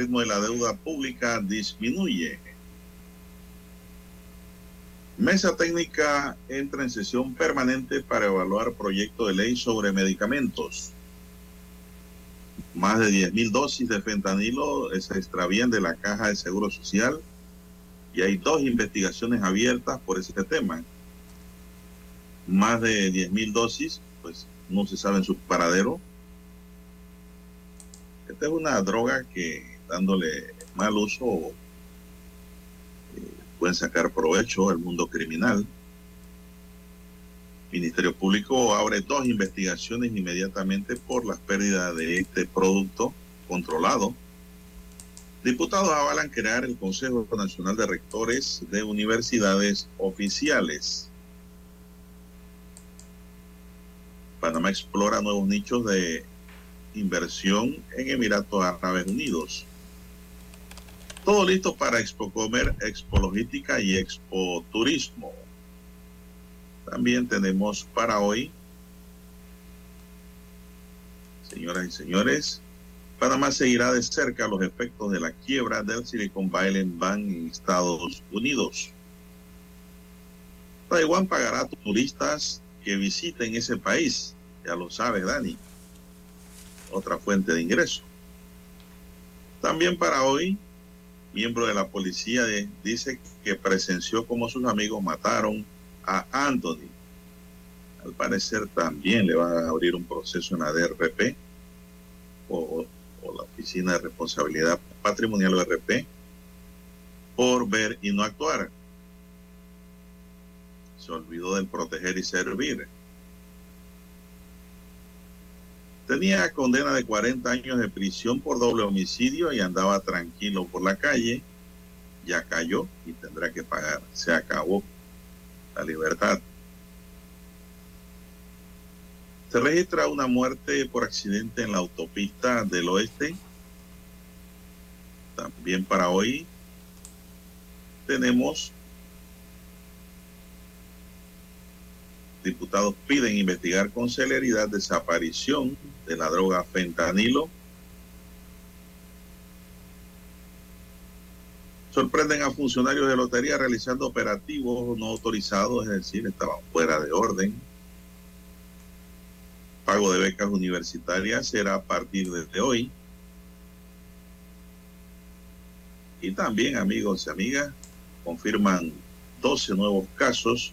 Ritmo de la deuda pública disminuye. Mesa técnica entra en sesión permanente para evaluar proyecto de ley sobre medicamentos. Más de 10.000 dosis de fentanilo se extravían de la caja de seguro social y hay dos investigaciones abiertas por ese tema. Más de 10.000 dosis, pues no se sabe en su paradero. Esta es una droga que dándole mal uso eh, pueden sacar provecho el mundo criminal. Ministerio Público abre dos investigaciones inmediatamente por las pérdidas de este producto controlado. Diputados avalan crear el Consejo Nacional de Rectores de Universidades Oficiales. Panamá explora nuevos nichos de inversión en Emiratos Árabes Unidos. Todo listo para Expo Comer, Expo Logística y Expo Turismo. También tenemos para hoy, señoras y señores, Panamá seguirá de cerca los efectos de la quiebra del Silicon Valley Bank en Estados Unidos. Taiwán pagará a turistas que visiten ese país. Ya lo sabe Dani. Otra fuente de ingreso. También para hoy, miembro de la policía de, dice que presenció como sus amigos mataron a Anthony. Al parecer también le van a abrir un proceso en la DRP o, la Oficina de Responsabilidad Patrimonial DRP por ver y no actuar se olvidó del proteger y servir. Tenía condena de 40 años de prisión por doble homicidio y andaba tranquilo por la calle. Ya cayó y tendrá que pagar. Se acabó la libertad. Se registra una muerte por accidente en la autopista del oeste. También para hoy tenemos diputados piden investigar con celeridad desaparición de la droga fentanilo. Sorprenden a funcionarios de lotería realizando operativos no autorizados, es decir, estaban fuera de orden. Pago de becas universitarias será a partir de hoy. Y también, amigos y amigas, confirman 12 nuevos casos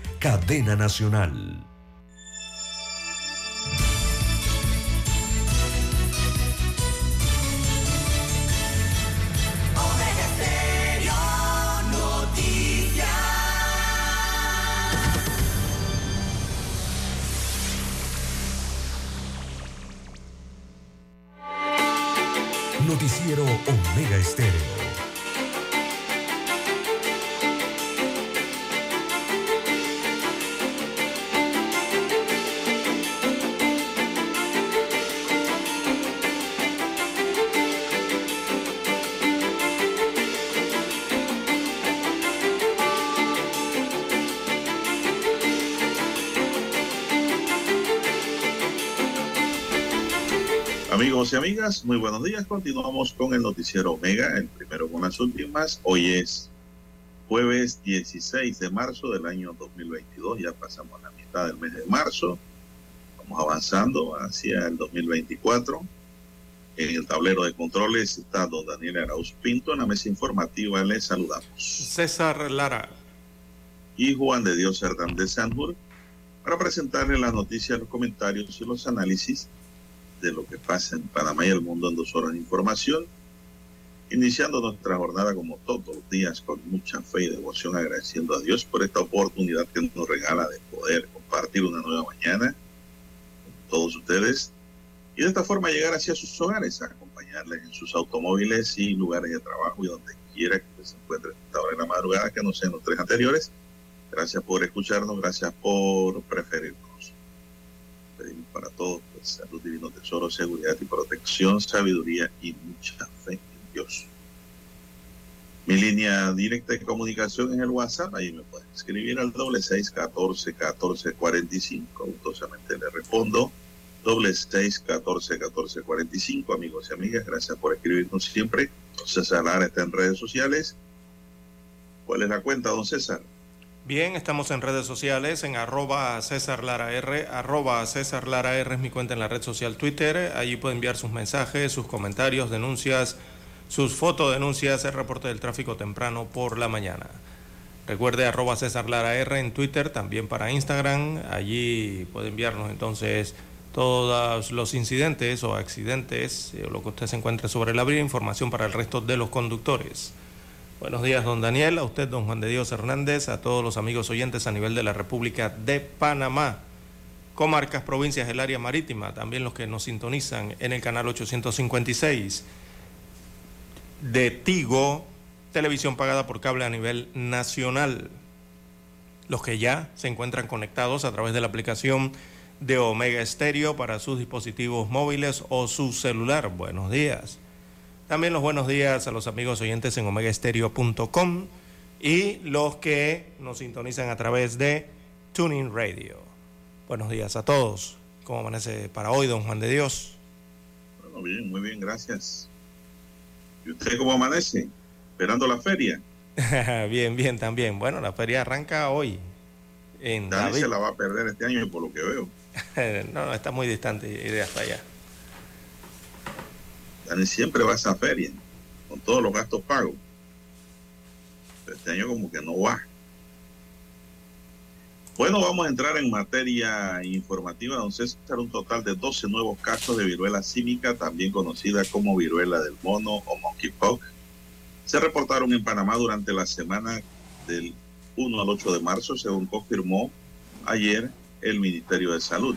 cadena nacional. Noticiero Omega Estéreo. Amigas, muy buenos días. Continuamos con el noticiero Omega, el primero con las últimas. Hoy es jueves 16 de marzo del año 2022. Ya pasamos la mitad del mes de marzo. Vamos avanzando hacia el 2024. En el tablero de controles está don Daniel Arauz Pinto. En la mesa informativa les saludamos. César Lara. Y Juan de Dios Hernández Sanjur para presentarle las noticias, los comentarios y los análisis de lo que pasa en Panamá y el mundo en dos horas de información. Iniciando nuestra jornada como todos los días con mucha fe y devoción, agradeciendo a Dios por esta oportunidad que nos regala de poder compartir una nueva mañana con todos ustedes y de esta forma llegar hacia sus hogares, acompañarles en sus automóviles y lugares de trabajo y donde quiera que se encuentre esta hora en la madrugada, que no sean los tres anteriores. Gracias por escucharnos, gracias por preferirnos. Pedimos para todos pues, salud, divino tesoro, seguridad y protección, sabiduría y mucha fe en Dios. Mi línea directa de comunicación en el WhatsApp, ahí me pueden escribir al doble seis catorce catorce cuarenta y cinco. Gustosamente le respondo. Doble seis catorce catorce cuarenta y cinco, amigos y amigas, gracias por escribirnos siempre. César Lara está en redes sociales. ¿Cuál es la cuenta, don César? Bien, estamos en redes sociales, en arroba César Lara R, arroba César Lara R es mi cuenta en la red social Twitter. Allí puede enviar sus mensajes, sus comentarios, denuncias, sus fotodenuncias, el reporte del tráfico temprano por la mañana. Recuerde arroba César Lara R en Twitter, también para Instagram. Allí puede enviarnos entonces todos los incidentes o accidentes, eh, lo que usted se encuentre sobre la vía, información para el resto de los conductores. Buenos días, don Daniel, a usted, don Juan de Dios Hernández, a todos los amigos oyentes a nivel de la República de Panamá, comarcas, provincias del área marítima, también los que nos sintonizan en el canal 856 de Tigo, televisión pagada por cable a nivel nacional. Los que ya se encuentran conectados a través de la aplicación de Omega Stereo para sus dispositivos móviles o su celular. Buenos días. También los buenos días a los amigos oyentes en omegaestereo.com y los que nos sintonizan a través de Tuning Radio. Buenos días a todos. ¿Cómo amanece para hoy, don Juan de Dios? Bueno, bien, muy bien, gracias. ¿Y usted cómo amanece? ¿Esperando la feria? bien, bien, también. Bueno, la feria arranca hoy. En Dani se la va a perder este año por lo que veo. no, no, está muy distante y de hasta allá. Siempre va a esa feria, con todos los gastos pagos. Este año como que no va. Bueno, vamos a entrar en materia informativa. Don César, un total de 12 nuevos casos de viruela cívica, también conocida como viruela del mono o monkeypox, se reportaron en Panamá durante la semana del 1 al 8 de marzo, según confirmó ayer el Ministerio de Salud.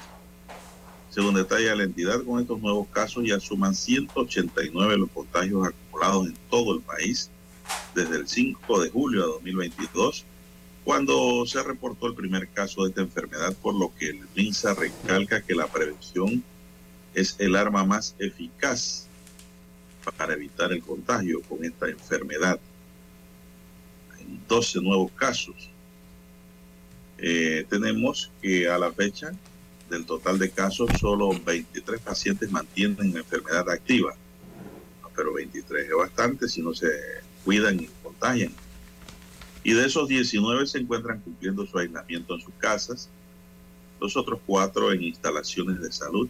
Según detalla la entidad, con estos nuevos casos ya suman 189 los contagios acumulados en todo el país desde el 5 de julio de 2022, cuando se reportó el primer caso de esta enfermedad, por lo que el MINSA recalca que la prevención es el arma más eficaz para evitar el contagio con esta enfermedad. Hay 12 nuevos casos. Eh, tenemos que a la fecha del total de casos, solo 23 pacientes mantienen la enfermedad activa. Pero 23 es bastante si no se cuidan y contagian. Y de esos 19 se encuentran cumpliendo su aislamiento en sus casas, los otros cuatro en instalaciones de salud,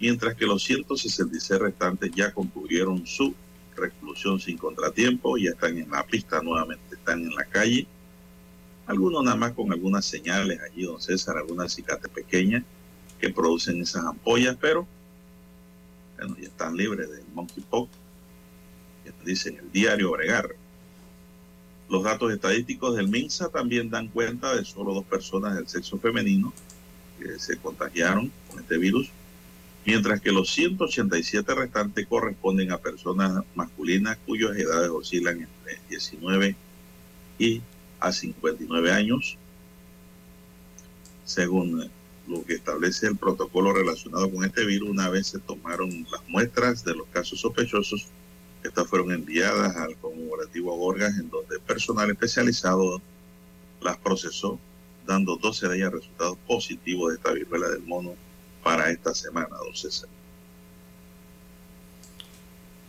mientras que los 166 restantes ya concluyeron su reclusión sin contratiempo, ya están en la pista nuevamente, están en la calle. Algunos nada más con algunas señales allí, don César, algunas cicatrices pequeñas que producen esas ampollas, pero bueno, ya están libres del monkeypox. Ya dicen el diario Bregar. Los datos estadísticos del MINSA también dan cuenta de solo dos personas del sexo femenino que se contagiaron con este virus, mientras que los 187 restantes corresponden a personas masculinas cuyas edades oscilan entre 19 y a 59 años, según lo que establece el protocolo relacionado con este virus. Una vez se tomaron las muestras de los casos sospechosos, estas fueron enviadas al conmemorativo Gorgas, en donde personal especializado las procesó, dando 12 de ellas resultados positivos de esta viruela del mono para esta semana, don César.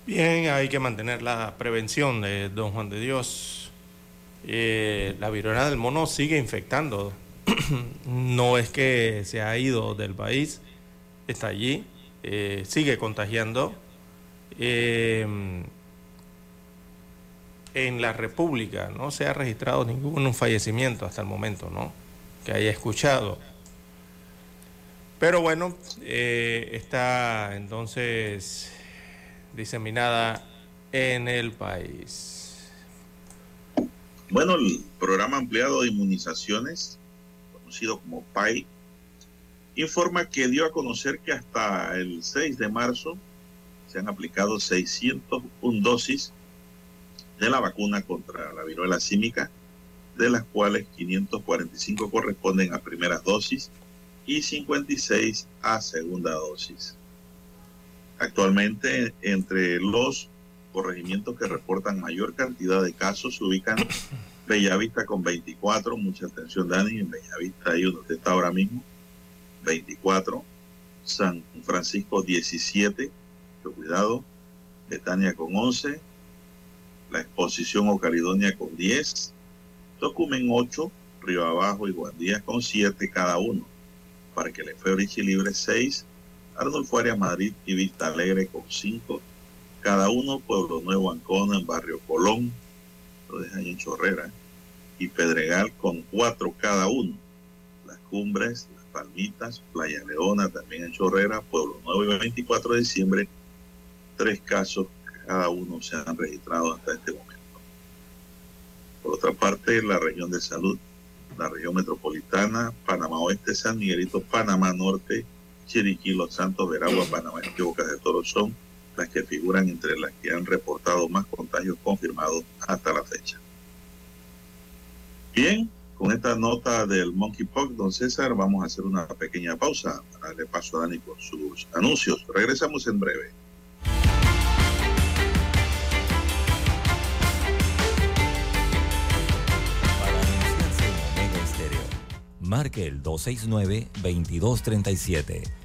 Bien, hay que mantener la prevención de don Juan de Dios. Eh, la viruela del mono sigue infectando. no es que se ha ido del país, está allí, eh, sigue contagiando. Eh, en la República no se ha registrado ningún fallecimiento hasta el momento, ¿no? Que haya escuchado. Pero bueno, está entonces diseminada en el país. Bueno, el programa ampliado de inmunizaciones, como PAI, informa que dio a conocer que hasta el 6 de marzo se han aplicado 601 dosis de la vacuna contra la viruela símica, de las cuales 545 corresponden a primeras dosis y 56 a segunda dosis. Actualmente, entre los corregimientos que reportan mayor cantidad de casos se ubican Bellavista con 24, mucha atención Dani, en Bellavista ahí donde está ahora mismo, 24, San Francisco 17, cuidado, Betania con 11, la exposición o Caledonia con 10, Tocumen 8, Río Abajo y Guandías con 7 cada uno, Parque Lefebvre y Libre 6, Arnulfo Arias Madrid y Vista Alegre con cinco, cada uno Pueblo Nuevo Ancona, en Barrio Colón, lo dejan en Chorrera, y Pedregal con cuatro cada uno. Las Cumbres, Las Palmitas, Playa Leona también en Chorrera, Pueblo Nuevo y 24 de diciembre, tres casos cada uno se han registrado hasta este momento. Por otra parte, la región de salud, la región metropolitana, Panamá Oeste, San Miguelito, Panamá Norte, Chiriquí, Los Santos, Veragua, Panamá y Bocas de Toro son las que figuran entre las que han reportado más contagios confirmados hasta la fecha. Bien, con esta nota del monkeypox, don César, vamos a hacer una pequeña pausa para darle paso a Dani con sus anuncios. Regresamos en breve. Marque el 269-2237.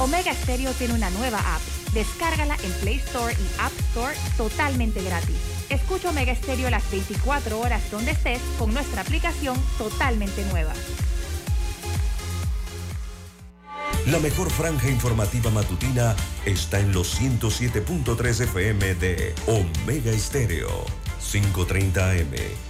Omega Stereo tiene una nueva app. Descárgala en Play Store y App Store totalmente gratis. Escucha Omega Stereo las 24 horas donde estés con nuestra aplicación totalmente nueva. La mejor franja informativa matutina está en los 107.3 FM de Omega Estéreo. 5.30 AM.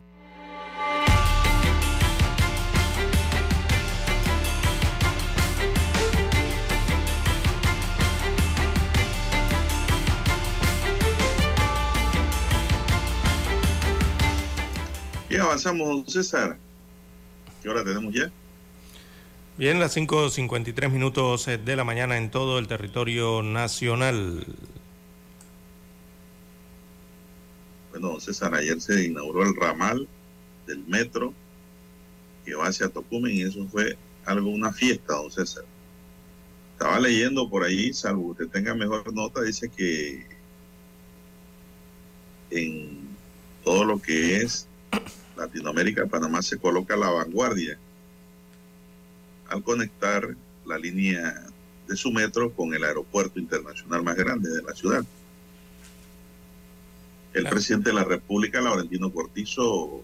Y avanzamos, don César. ¿Qué hora tenemos ya? Bien, las 5.53 minutos eh, de la mañana en todo el territorio nacional. Bueno, don César, ayer se inauguró el ramal del metro que va hacia Tocumen y eso fue algo, una fiesta, don César. Estaba leyendo por ahí, salvo que tenga mejor nota, dice que en todo lo que es Latinoamérica, Panamá se coloca a la vanguardia al conectar la línea de su metro con el aeropuerto internacional más grande de la ciudad. El presidente de la República, Laurentino Cortizo,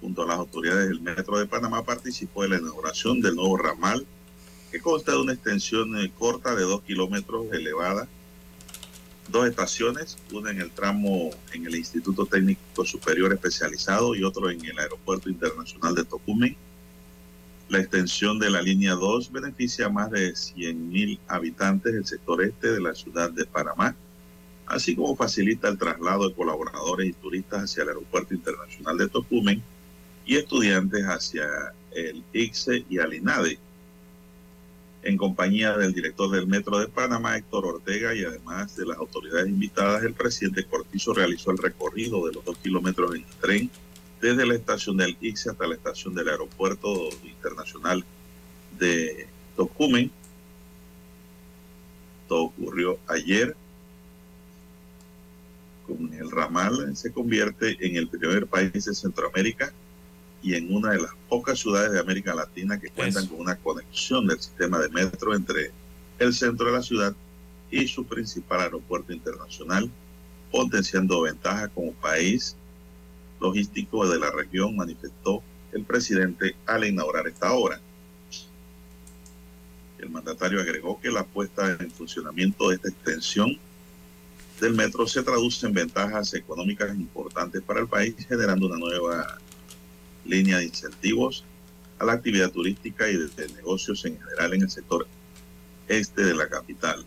junto a las autoridades del Metro de Panamá, participó en la inauguración del nuevo ramal, que consta de una extensión eh, corta de dos kilómetros elevada, dos estaciones, una en el tramo en el Instituto Técnico Superior Especializado y otro en el Aeropuerto Internacional de Tocumen la extensión de la línea 2 beneficia a más de 100.000 habitantes del sector este de la ciudad de Panamá, así como facilita el traslado de colaboradores y turistas hacia el Aeropuerto Internacional de Tocumen y estudiantes hacia el ICSE y al INADE. En compañía del director del Metro de Panamá, Héctor Ortega, y además de las autoridades invitadas, el presidente Cortizo realizó el recorrido de los dos kilómetros en tren desde la estación del ICSE hasta la estación del Aeropuerto Internacional de Tocumen. Todo ocurrió ayer. Con el ramal se convierte en el primer país de Centroamérica y en una de las pocas ciudades de América Latina que cuentan con una conexión del sistema de metro entre el centro de la ciudad y su principal aeropuerto internacional, potenciando ventajas como país logístico de la región, manifestó el presidente al inaugurar esta obra. El mandatario agregó que la puesta en funcionamiento de esta extensión del metro se traduce en ventajas económicas importantes para el país, generando una nueva línea de incentivos a la actividad turística y de negocios en general en el sector este de la capital.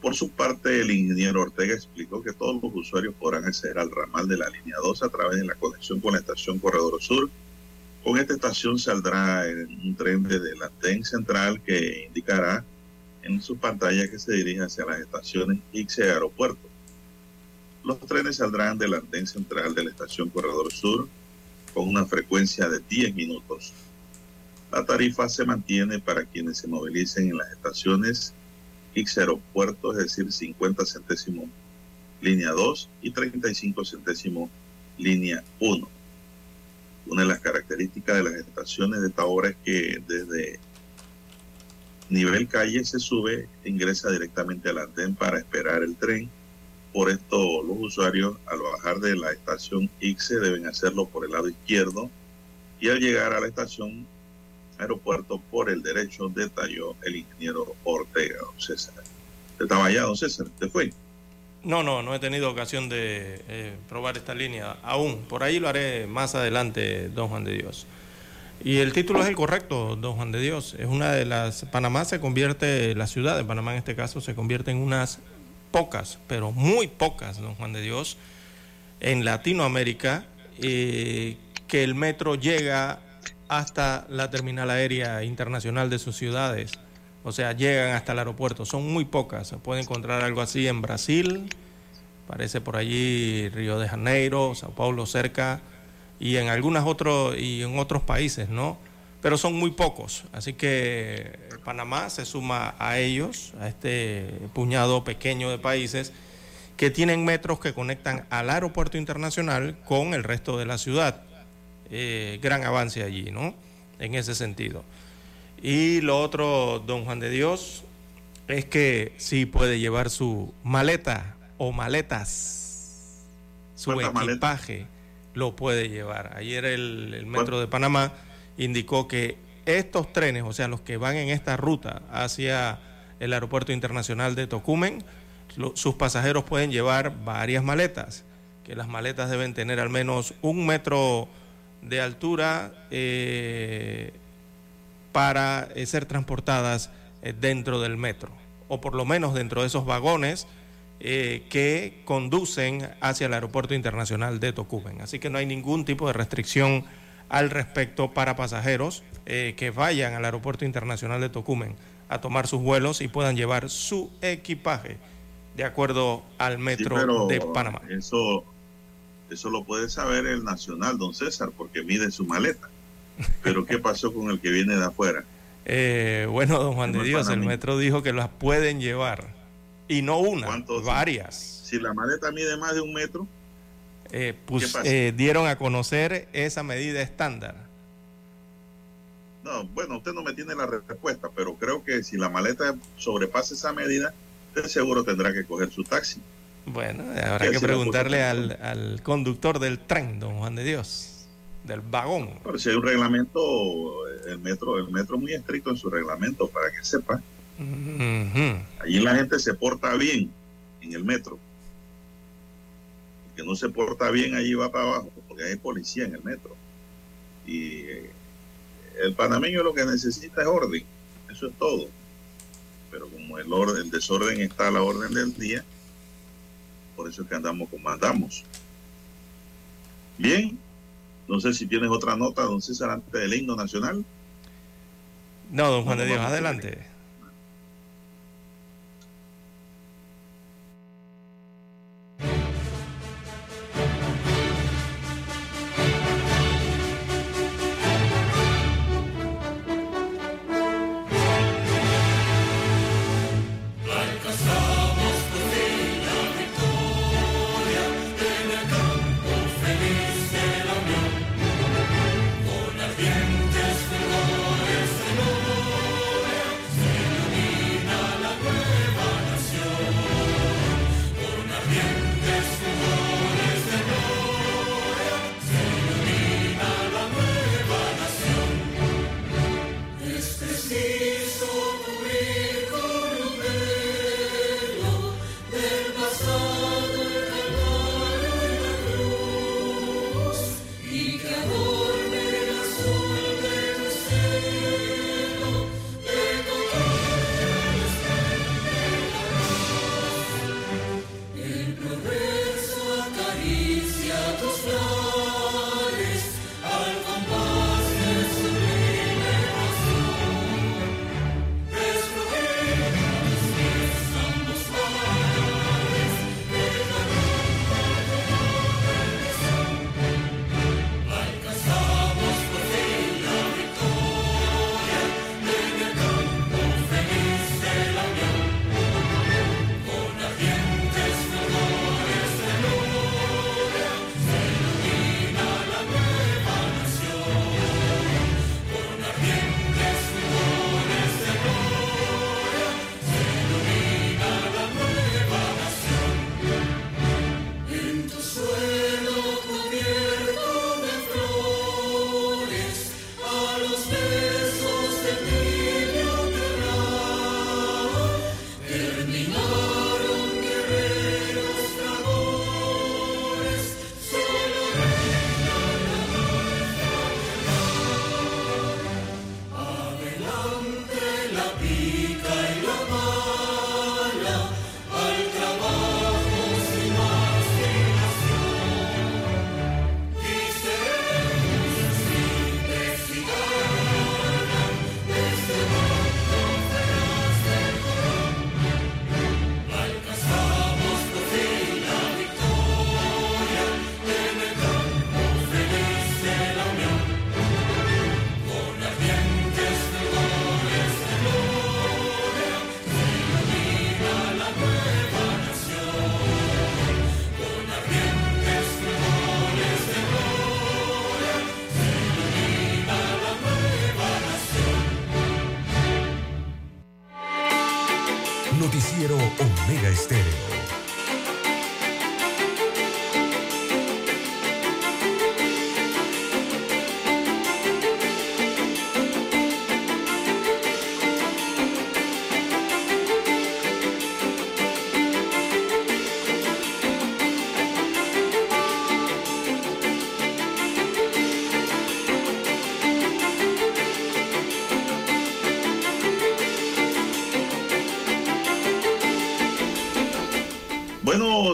Por su parte, el ingeniero Ortega explicó que todos los usuarios podrán acceder al ramal de la línea 2 a través de la conexión con la estación Corredor Sur. Con esta estación saldrá un tren desde la TEN central que indicará en su pantalla que se dirige hacia las estaciones Ixe Aeropuerto. Los trenes saldrán de la TEN central de la estación Corredor Sur con una frecuencia de 10 minutos. La tarifa se mantiene para quienes se movilicen en las estaciones X Aeropuerto, es decir, 50 centésimos línea 2 y 35 centésimos línea 1. Una de las características de las estaciones de esta obra es que desde nivel calle se sube ingresa directamente al andén para esperar el tren. Por esto los usuarios al bajar de la estación ICSE deben hacerlo por el lado izquierdo y al llegar a la estación aeropuerto por el derecho, detalló el ingeniero Ortega, don César. ¿Estaba allá, don César? ¿Te fue? No, no, no he tenido ocasión de eh, probar esta línea aún. Por ahí lo haré más adelante, don Juan de Dios. Y el título es el correcto, don Juan de Dios. Es una de las... Panamá se convierte, la ciudad de Panamá en este caso, se convierte en unas pocas, pero muy pocas, don Juan de Dios, en Latinoamérica, eh, que el metro llega hasta la terminal aérea internacional de sus ciudades. O sea, llegan hasta el aeropuerto. Son muy pocas. Se puede encontrar algo así en Brasil, parece por allí Río de Janeiro, Sao Paulo cerca, y en algunos otros y en otros países, ¿no? Pero son muy pocos. Así que Panamá se suma a ellos, a este puñado pequeño de países que tienen metros que conectan al aeropuerto internacional con el resto de la ciudad. Eh, gran avance allí, ¿no? En ese sentido. Y lo otro, don Juan de Dios, es que sí puede llevar su maleta o maletas, su equipaje lo puede llevar. Ayer el, Metro de Panamá indicó que estos trenes, o sea, los que van en esta ruta hacia el Aeropuerto Internacional de Tocumen, sus pasajeros pueden llevar varias maletas, que las maletas deben tener al menos un metro de altura eh, para eh, ser transportadas eh, dentro del metro, o por lo menos dentro de esos vagones que conducen hacia el Aeropuerto Internacional de Tocumen. Así que no hay ningún tipo de restricción al respecto para pasajeros que vayan al Aeropuerto Internacional de Tocumen a tomar sus vuelos y puedan llevar su equipaje de acuerdo al metro de Panamá. Eso eso lo puede saber el nacional, don César, porque mide su maleta. Pero ¿qué pasó con el que viene de afuera? Eh, bueno, don Juan de Dios, el metro dijo que las pueden llevar. Y no una, varias. Si la maleta mide más de un metro. Eh, pues, eh, dieron a conocer esa medida estándar. No, bueno, usted no me tiene la respuesta, pero creo que si la maleta sobrepasa esa medida, usted seguro tendrá que coger su taxi. Bueno, habrá que preguntarle al, al, conductor del tren, don Juan de Dios, del vagón. Pero si hay un reglamento, el metro, el metro muy estricto en su reglamento, para que sepa. Allí la gente se porta bien en el metro. Que no se porta bien allí va para abajo, porque hay policía en el metro. Y eh, el panameño lo que necesita es orden, eso es todo. Pero como el, orden, el desorden está a la orden del día, por eso es que andamos como andamos. Bien, no sé si tienes otra nota, don César, antes del himno nacional. No, don Juan de Dios, adelante.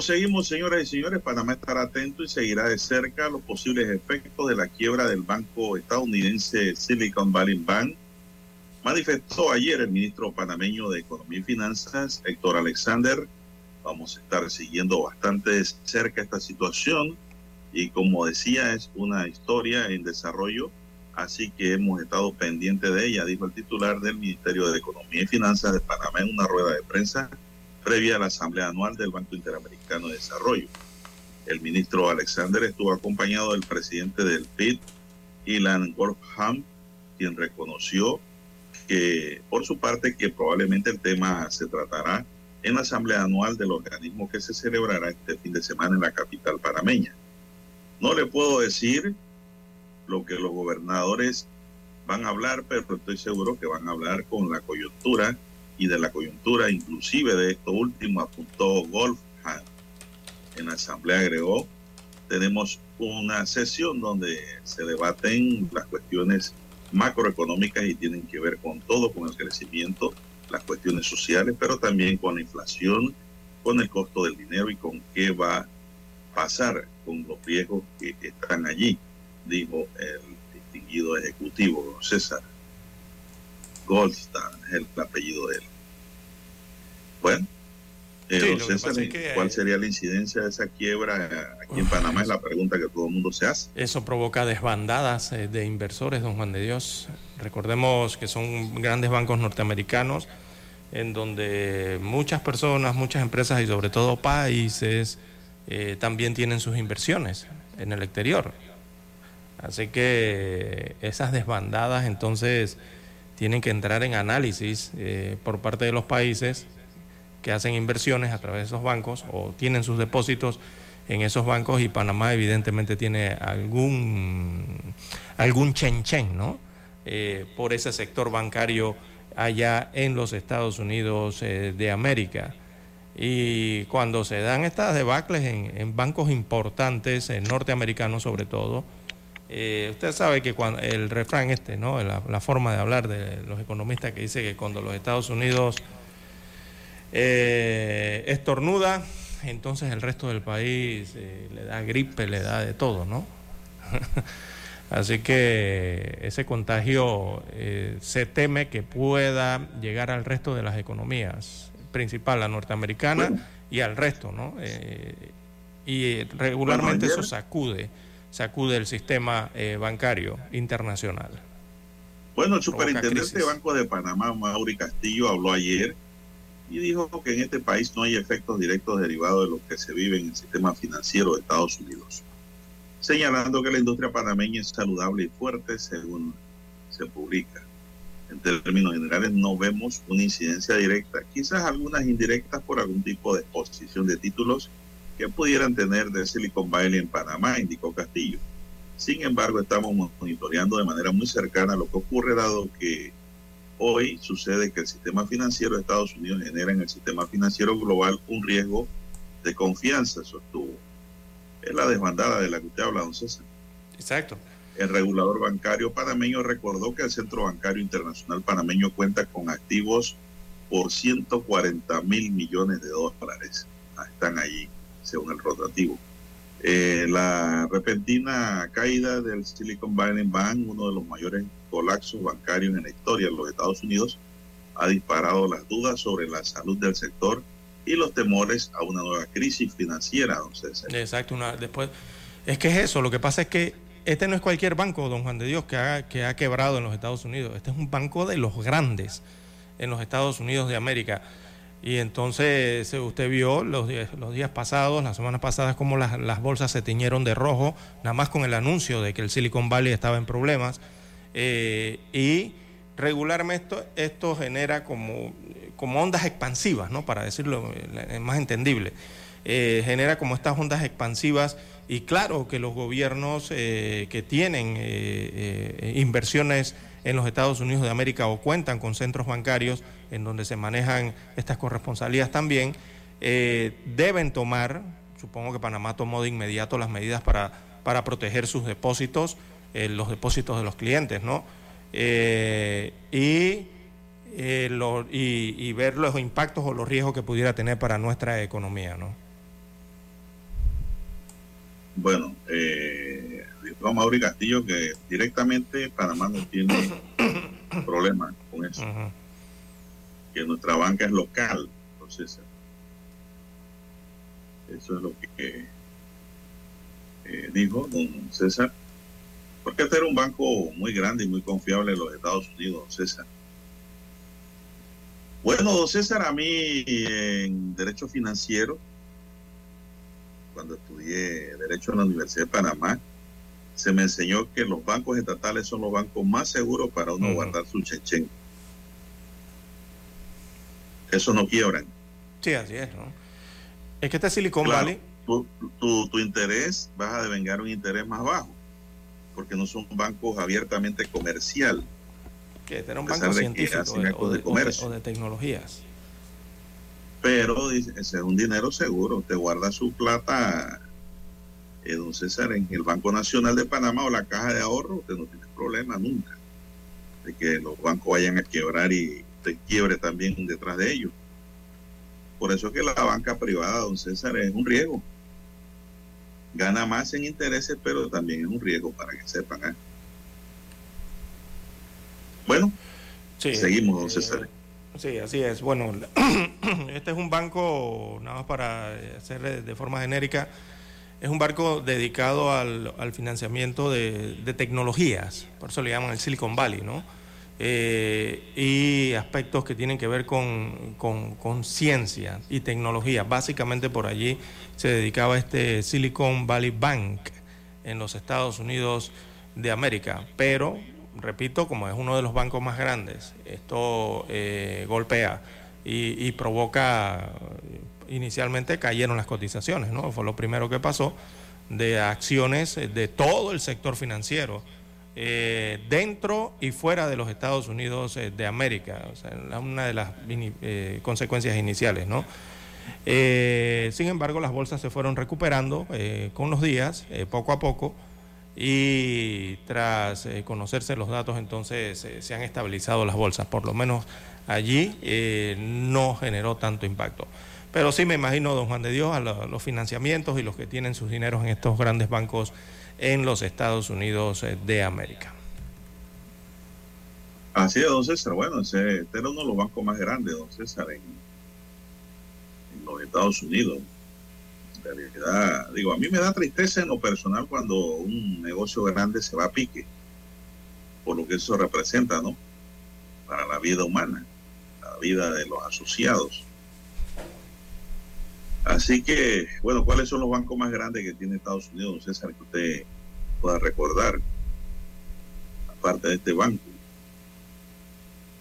Seguimos, señoras y señores. Panamá estará atento y seguirá de cerca los posibles efectos de la quiebra del banco estadounidense Silicon Valley Bank. Manifestó ayer el ministro panameño de Economía y Finanzas, Héctor Alexander. Vamos a estar siguiendo bastante de cerca esta situación y como decía, es una historia en desarrollo así que hemos estado pendientes de ella, dijo el titular del Ministerio de Economía y Finanzas de Panamá en una rueda de prensa previa a la Asamblea Anual del Banco Interamericano de Desarrollo. El ministro Alexander estuvo acompañado del presidente del PIB, Ilan Gorham, quien reconoció que, por su parte, que probablemente el tema se tratará en la asamblea anual del organismo que se celebrará este fin de semana en la capital panameña. No le puedo decir lo que los gobernadores van a hablar, pero estoy seguro que van a hablar con la coyuntura y de la coyuntura, inclusive de esto último, apuntó Golfham. En la asamblea agregó, tenemos una sesión donde se debaten las cuestiones macroeconómicas y tienen que ver con todo, con el crecimiento, las cuestiones sociales, pero también con la inflación, con el costo del dinero y con qué va a pasar con los riesgos que están allí, dijo el distinguido ejecutivo César Goldstein, es el apellido de él. Bueno, eh, César, ¿cuál sería la incidencia de esa quiebra aquí en Panamá? Es la pregunta que todo el mundo se hace. Eso provoca desbandadas eh, de inversores, don Juan de Dios. Recordemos que son grandes bancos norteamericanos en donde muchas personas, muchas empresas y sobre todo países eh, también tienen sus inversiones en el exterior. Así que esas desbandadas entonces tienen que entrar en análisis por parte de los países que hacen inversiones a través de esos bancos o tienen sus depósitos en esos bancos y Panamá evidentemente tiene algún, algún chen chen, ¿no? Eh, por ese sector bancario allá en los Estados Unidos eh, de América. Y cuando se dan estas debacles en, bancos importantes, en norteamericanos sobre todo, eh, usted sabe que cuando el refrán este, ¿no? La, la, forma de hablar de los economistas que dice que cuando los Estados Unidos eh, estornuda, entonces el resto del país eh, le da gripe, le da de todo, ¿no? Así que ese contagio eh, se teme que pueda llegar al resto de las economías, principal la norteamericana y al resto, ¿no? y regularmente eso sacude, sacude el sistema bancario internacional. Bueno, el superintendente del Banco de Panamá, Mauri Castillo, habló ayer y dijo que en este país no hay efectos directos derivados de lo que se vive en el sistema financiero de Estados Unidos, señalando que la industria panameña es saludable y fuerte según se publica. En términos generales no vemos una incidencia directa, quizás algunas indirectas por algún tipo de exposición de títulos que pudieran tener de Silicon Valley en Panamá, indicó Castillo. Sin embargo, estamos monitoreando de manera muy cercana lo que ocurre dado que Hoy sucede que el sistema financiero de Estados Unidos genera en el sistema financiero global un riesgo de confianza, sostuvo. Es la desbandada de la que usted habla, don César. Exacto. El regulador bancario panameño recordó que el Centro Bancario Internacional panameño cuenta con activos por 140 mil millones de dólares. Ah, están allí, según el rotativo. Eh, la repentina caída del Silicon Valley Bank, uno de los mayores colapsos bancarios en la historia de los Estados Unidos, ha disparado las dudas sobre la salud del sector y los temores a una nueva crisis financiera, don. Exacto, una, después, es que es eso, lo que pasa es que este no es cualquier banco, don Juan de Dios, que ha, que ha quebrado en los Estados Unidos, este es un banco de los grandes en los Estados Unidos de América. Y entonces usted vio los días, los días pasados, las semanas pasadas, cómo las, bolsas se tiñeron de rojo, nada más con el anuncio de que el Silicon Valley estaba en problemas. Eh, y regularmente esto, genera como, como, ondas expansivas, ¿no? para decirlo eh, más entendible. Eh, genera como estas ondas expansivas y claro que los gobiernos que tienen inversiones en los Estados Unidos de América o cuentan con centros bancarios en donde se manejan estas corresponsalías también, deben tomar, supongo que Panamá tomó de inmediato las medidas para, para proteger sus depósitos, eh, los depósitos de los clientes, ¿no? Eh, y, eh, y, ver los impactos o los riesgos que pudiera tener para nuestra economía, ¿no? Bueno, eh, dijo Mauri Castillo que directamente Panamá no tiene problema con eso. Que nuestra banca es local, entonces eso es lo que dijo don César Porque este era un banco muy grande y muy confiable en los Estados Unidos, don César. Bueno, don César, a mí en Derecho Financiero, cuando estudié Derecho en la Universidad de Panamá, se me enseñó que los bancos estatales son los bancos más seguros para uno guardar su chechen. Eso no quiebran. Sí, así es, ¿no? Es que este Silicon Valley... Tu, tu, interés, vas a devengar un interés más bajo, porque no son bancos abiertamente comercial. Que este era un banco científico o, de, comercio. o de tecnologías. Pero ese es un dinero seguro, te guarda su plata eh, don César, en el Banco Nacional de Panamá o la Caja de Ahorro, usted no tiene problema nunca de que los bancos vayan a quebrar y usted quiebre también detrás de ellos. Por eso es que la banca privada, don César, es un riesgo. Gana más en intereses, pero también es un riesgo para que sepan. ¿eh? Bueno, seguimos, don César. Eh, sí, así es. Bueno, este es un banco, nada más para hacer de forma genérica, es un barco dedicado al, financiamiento de, tecnologías, por eso le llaman el Silicon Valley, ¿no? Eh, y aspectos que tienen que ver con, con, ciencia y tecnología. Básicamente por allí se dedicaba este Silicon Valley Bank en los Estados Unidos de América. Pero, repito, como es uno de los bancos más grandes, esto eh, golpea y provoca inicialmente cayeron las cotizaciones, ¿no? Fue lo primero que pasó de acciones de todo el sector financiero eh, dentro y fuera de los Estados Unidos eh, de América, una de las eh, consecuencias iniciales, ¿no? sin embargo, las bolsas se fueron recuperando con los días, poco a poco, y tras conocerse los datos, entonces se han estabilizado las bolsas, por lo menos allí no generó tanto impacto. Pero sí me imagino, don Juan de Dios, a los financiamientos y los que tienen sus dineros en estos grandes bancos en los Estados Unidos eh, de América. Así es, don César. Bueno, ese, este era uno de los bancos más grandes, don César, en, los Estados Unidos. En realidad, digo, a mí me da tristeza en lo personal cuando un negocio grande se va a pique, por lo que eso representa, ¿no? Para la vida humana, la vida de los asociados. Así que, bueno, ¿cuáles son los bancos más grandes que tiene Estados Unidos, César, que usted pueda recordar? Aparte de este banco.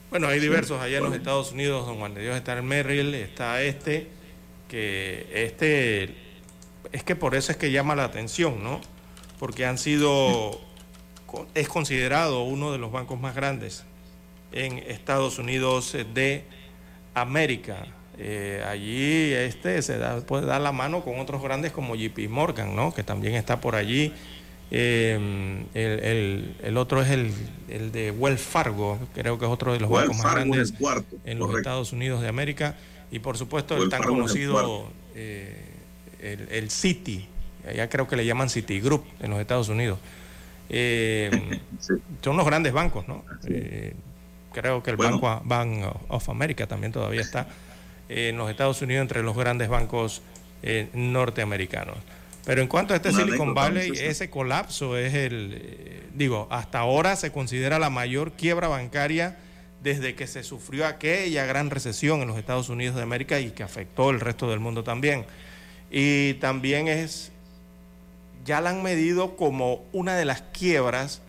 Bueno, hay diversos allá en los Estados Unidos, don Juan de Dios, está el Merrill, está este, que este, es que por eso es que llama la atención, ¿no? Porque han sido, es considerado uno de los bancos más grandes en Estados Unidos de América. Eh, allí este se da, puede dar la mano con otros grandes como JP Morgan, ¿no? que también está por allí. Eh, el, otro es el, el, de Wells Fargo, creo que es otro de los bancos más grandes en los Estados Unidos de América. Y por supuesto el tan conocido eh, el, Citi, ya creo que le llaman Citigroup en los Estados Unidos. Son los grandes bancos, ¿no? creo que el Banco Bank of America también todavía está en los Estados Unidos entre los grandes bancos eh, norteamericanos. Pero en cuanto a este Silicon Valley, ese colapso es el, eh, digo, hasta ahora se considera la mayor quiebra bancaria desde que se sufrió aquella gran recesión en los Estados Unidos de América y que afectó el resto del mundo también. Y también es, ya la han medido como una de las quiebras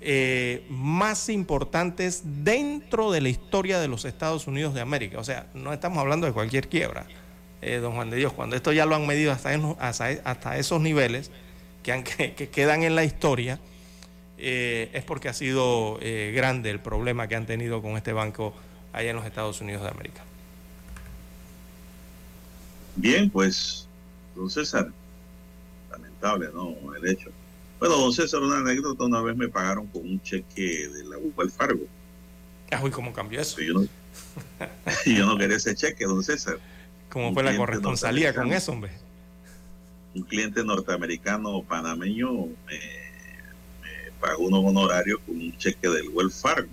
eh, más importantes dentro de la historia de los Estados Unidos de América. O sea, no estamos hablando de cualquier quiebra, eh, don Juan de Dios. Cuando esto ya lo han medido hasta, esos niveles que, que, quedan en la historia, eh, es porque ha sido grande el problema que han tenido con este banco allá en los Estados Unidos de América. Bien, pues, don César, lamentable, ¿no? El hecho. Bueno, don César, una anécdota, una vez me pagaron con un cheque de la Wells Fargo. Ah, uy, ¿cómo cambió eso? Yo no, yo no quería ese cheque, don César. ¿Cómo fue la corresponsalía con eso, hombre? Un cliente norteamericano panameño me, pagó unos honorarios con un cheque del Wells Fargo.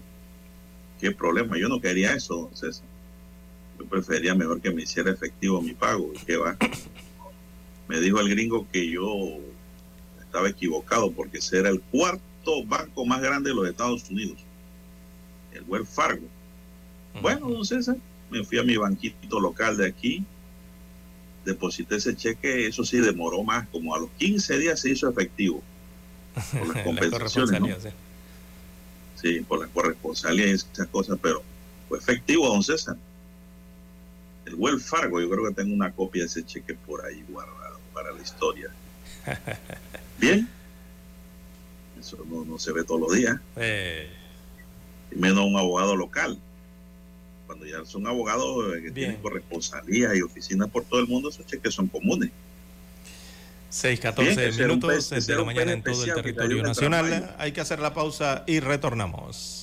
¿Qué problema? Yo no quería eso, don César. Yo prefería mejor que me hiciera efectivo mi pago. ¿Qué va? Me dijo el gringo que yo estaba equivocado porque ese era el cuarto banco más grande de los Estados Unidos, el Wells Fargo. Bueno, don César, me fui a mi banquito local de aquí, deposité ese cheque, eso sí demoró más, como a los 15 días se hizo efectivo. Por las compensaciones, ¿no? sí. sí. por la corresponsalía y esas cosas, pero fue efectivo, don César. El Wells Fargo, yo creo que tengo una copia de ese cheque por ahí guardado para la historia. Bien. Eso no, se ve todos los días. Eh. Y menos un abogado local. Cuando ya son abogados que tienen corresponsalía y oficinas por todo el mundo, esos cheques son comunes. 6, 14 minutos de la mañana en todo el territorio nacional. Hay que hacer la pausa y retornamos.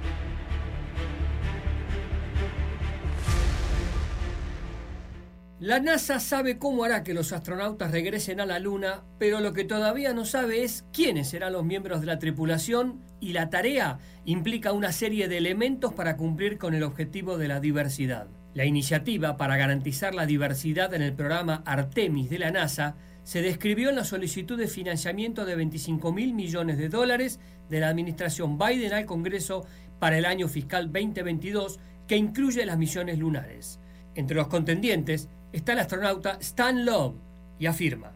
La NASA sabe cómo hará que los astronautas regresen a la Luna, pero lo que todavía no sabe es quiénes serán los miembros de la tripulación y la tarea implica una serie de elementos para cumplir con el objetivo de la diversidad. La iniciativa para garantizar la diversidad en el programa Artemis de la NASA se describió en la solicitud de financiamiento de 25 mil millones de dólares de la administración Biden al Congreso para el año fiscal 2022 que incluye las misiones lunares. Entre los contendientes está el astronauta Stan Love y afirma.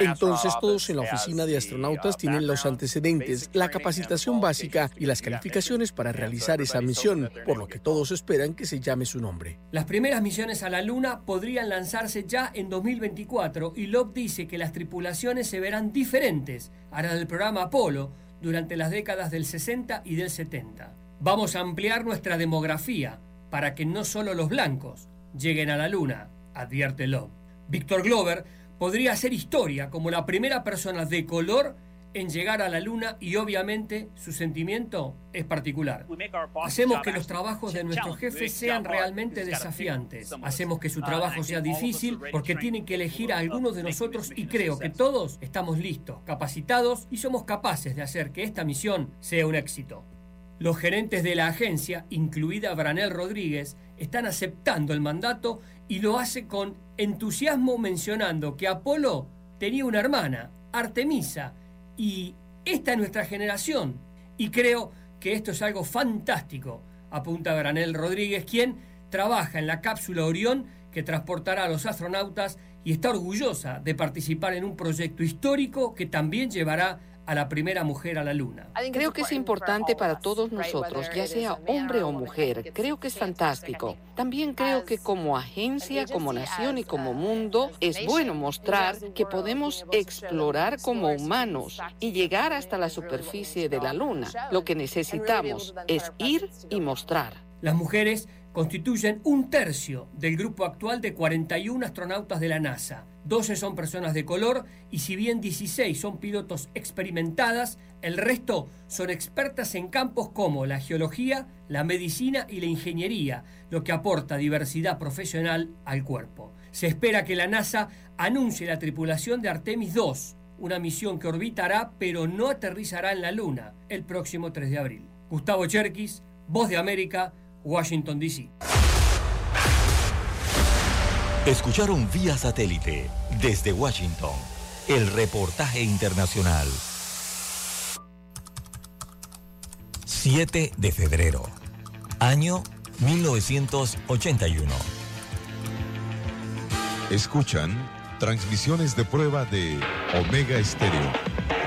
Entonces todos en la oficina de astronautas tienen los antecedentes, la capacitación básica y las calificaciones para realizar esa misión, por lo que todos esperan que se llame su nombre. Las primeras misiones a la Luna podrían lanzarse ya en 2024 y Love dice que las tripulaciones se verán diferentes a las del programa Apolo durante las décadas del 60 y del 70. Vamos a ampliar nuestra demografía para que no solo los blancos, lleguen a la Luna, advierte Love. Víctor Glover podría hacer historia como la primera persona de color en llegar a la Luna y obviamente su sentimiento es particular. Hacemos que los trabajos de nuestros jefes sean realmente desafiantes. Hacemos que su trabajo sea difícil porque tienen que elegir a algunos de nosotros y creo que todos estamos listos, capacitados y somos capaces de hacer que esta misión sea un éxito. Los gerentes de la agencia, incluida Branel Rodríguez, están aceptando el mandato y lo hace con entusiasmo mencionando que Apolo tenía una hermana, Artemisa, y esta es nuestra generación. Y creo que esto es algo fantástico, apunta Branel Rodríguez, quien trabaja en la cápsula Orión que transportará a los astronautas y está orgullosa de participar en un proyecto histórico que también llevará a la primera mujer a la luna. Creo que es importante para todos nosotros, ya sea hombre o mujer. Creo que es fantástico. También creo que como agencia, como nación y como mundo, es bueno mostrar que podemos explorar como humanos y llegar hasta la superficie de la luna. Lo que necesitamos es ir y mostrar. Las mujeres constituyen un tercio del grupo actual de 41 astronautas de la NASA. 12 son personas de color y si bien 16 son pilotos experimentadas, el resto son expertas en campos como la geología, la medicina y la ingeniería, lo que aporta diversidad profesional al cuerpo. Se espera que la NASA anuncie la tripulación de Artemis 2, una misión que orbitará pero no aterrizará en la Luna el próximo 3 de abril. Gustavo Cherkis, Voz de América, Washington, D.C. Escucharon vía satélite desde Washington el reportaje internacional. 7 de febrero, año 1981. Escuchan transmisiones de prueba de Omega Estéreo,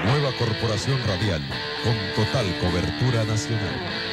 nueva corporación radial con total cobertura nacional.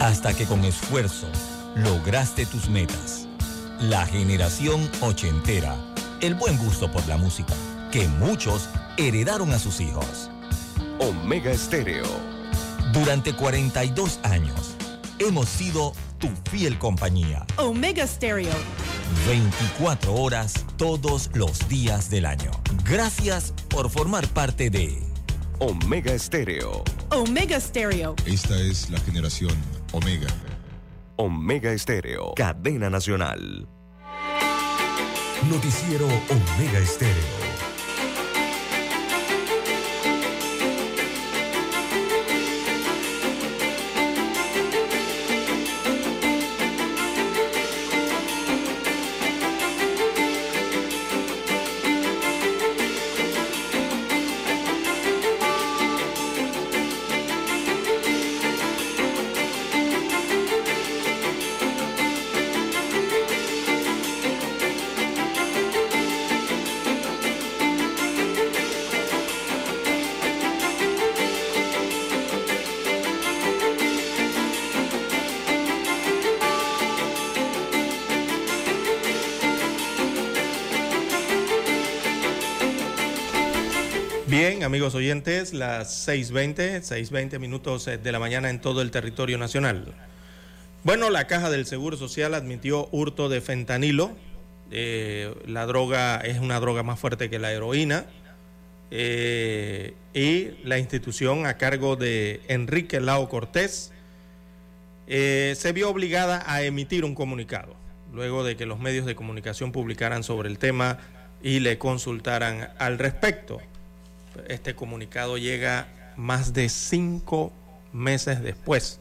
Hasta que con esfuerzo lograste tus metas. La generación ochentera. El buen gusto por la música que muchos heredaron a sus hijos. Omega Estéreo. Durante 42 años hemos sido tu fiel compañía. Omega Stereo. 24 horas todos los días del año. Gracias por formar parte de Omega Estéreo. Omega Stereo. Esta es la generación Omega. Omega Estéreo. Cadena Nacional. Noticiero Omega Estéreo. Las 6.20, 6.20 minutos eh, de la mañana en todo el territorio nacional. Bueno, la Caja del Seguro Social admitió hurto de fentanilo. Eh, la droga es una droga más fuerte que la heroína. Eh, y la institución a cargo de Enrique Lao Cortés se vio obligada a emitir un comunicado, luego de que los medios de comunicación publicaran sobre el tema y le consultaran al respecto. Este comunicado llega más de cinco meses después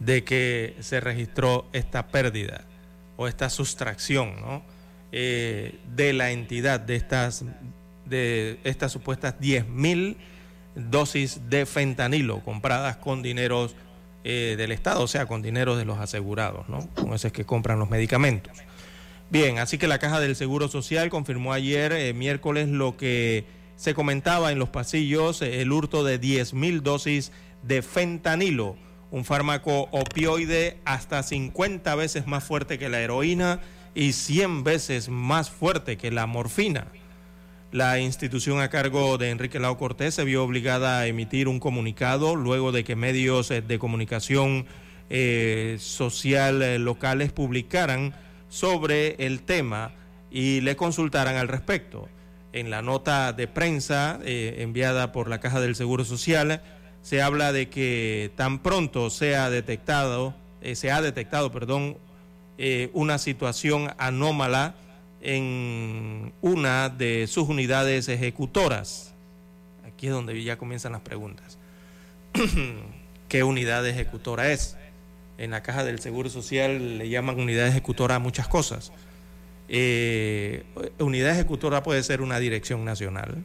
de que se registró esta pérdida o esta sustracción eh, de la entidad de estas, de estas supuestas 10.000 dosis de fentanilo compradas con dineros eh, del Estado, o sea, con dinero de los asegurados, ¿no? con esos que compran los medicamentos. Bien, así que la Caja del Seguro Social confirmó ayer, eh, miércoles, lo que se comentaba en los pasillos eh, el hurto de 10.000 dosis de fentanilo, un fármaco opioide hasta 50 veces más fuerte que la heroína y 100 veces más fuerte que la morfina. La institución a cargo de Enrique Lau Cortés se vio obligada a emitir un comunicado luego de que medios eh, de comunicación eh, social locales publicaran sobre el tema y le consultaran al respecto en la nota de prensa eh, enviada por la Caja del Seguro Social, se habla de que tan pronto sea detectado, eh, se ha detectado, perdón, eh, una situación anómala en una de sus unidades ejecutoras. Aquí es donde ya comienzan las preguntas. ¿Qué unidad ejecutora es? En la caja del Seguro Social le llaman unidad ejecutora a muchas cosas. Eh, unidad ejecutora puede ser una dirección nacional,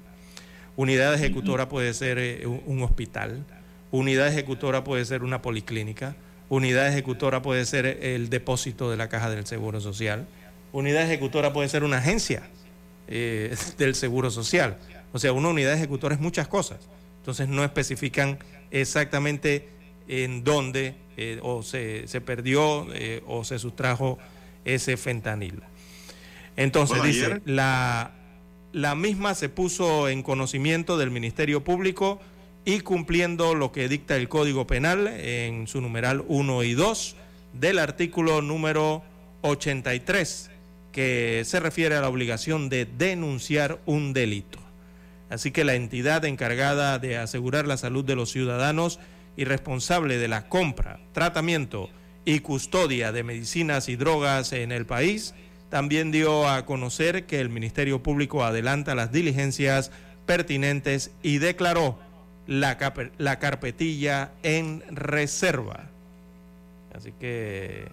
unidad ejecutora puede ser eh, un, hospital, unidad ejecutora puede ser una policlínica, unidad ejecutora puede ser el depósito de la caja del Seguro Social, unidad ejecutora puede ser una agencia eh, del Seguro Social. O sea, una unidad ejecutora es muchas cosas. Entonces no especifican exactamente en dónde o se, se perdió o se sustrajo ese fentanilo. Entonces dice, la, la misma se puso en conocimiento del Ministerio Público y cumpliendo lo que dicta el Código Penal en su numeral 1 y 2 del artículo número 83, que se refiere a la obligación de denunciar un delito. Así que la entidad encargada de asegurar la salud de los ciudadanos y responsable de la compra, tratamiento y custodia de medicinas y drogas en el país también dio a conocer que el Ministerio Público adelanta las diligencias pertinentes y declaró la, la carpetilla en reserva. Así que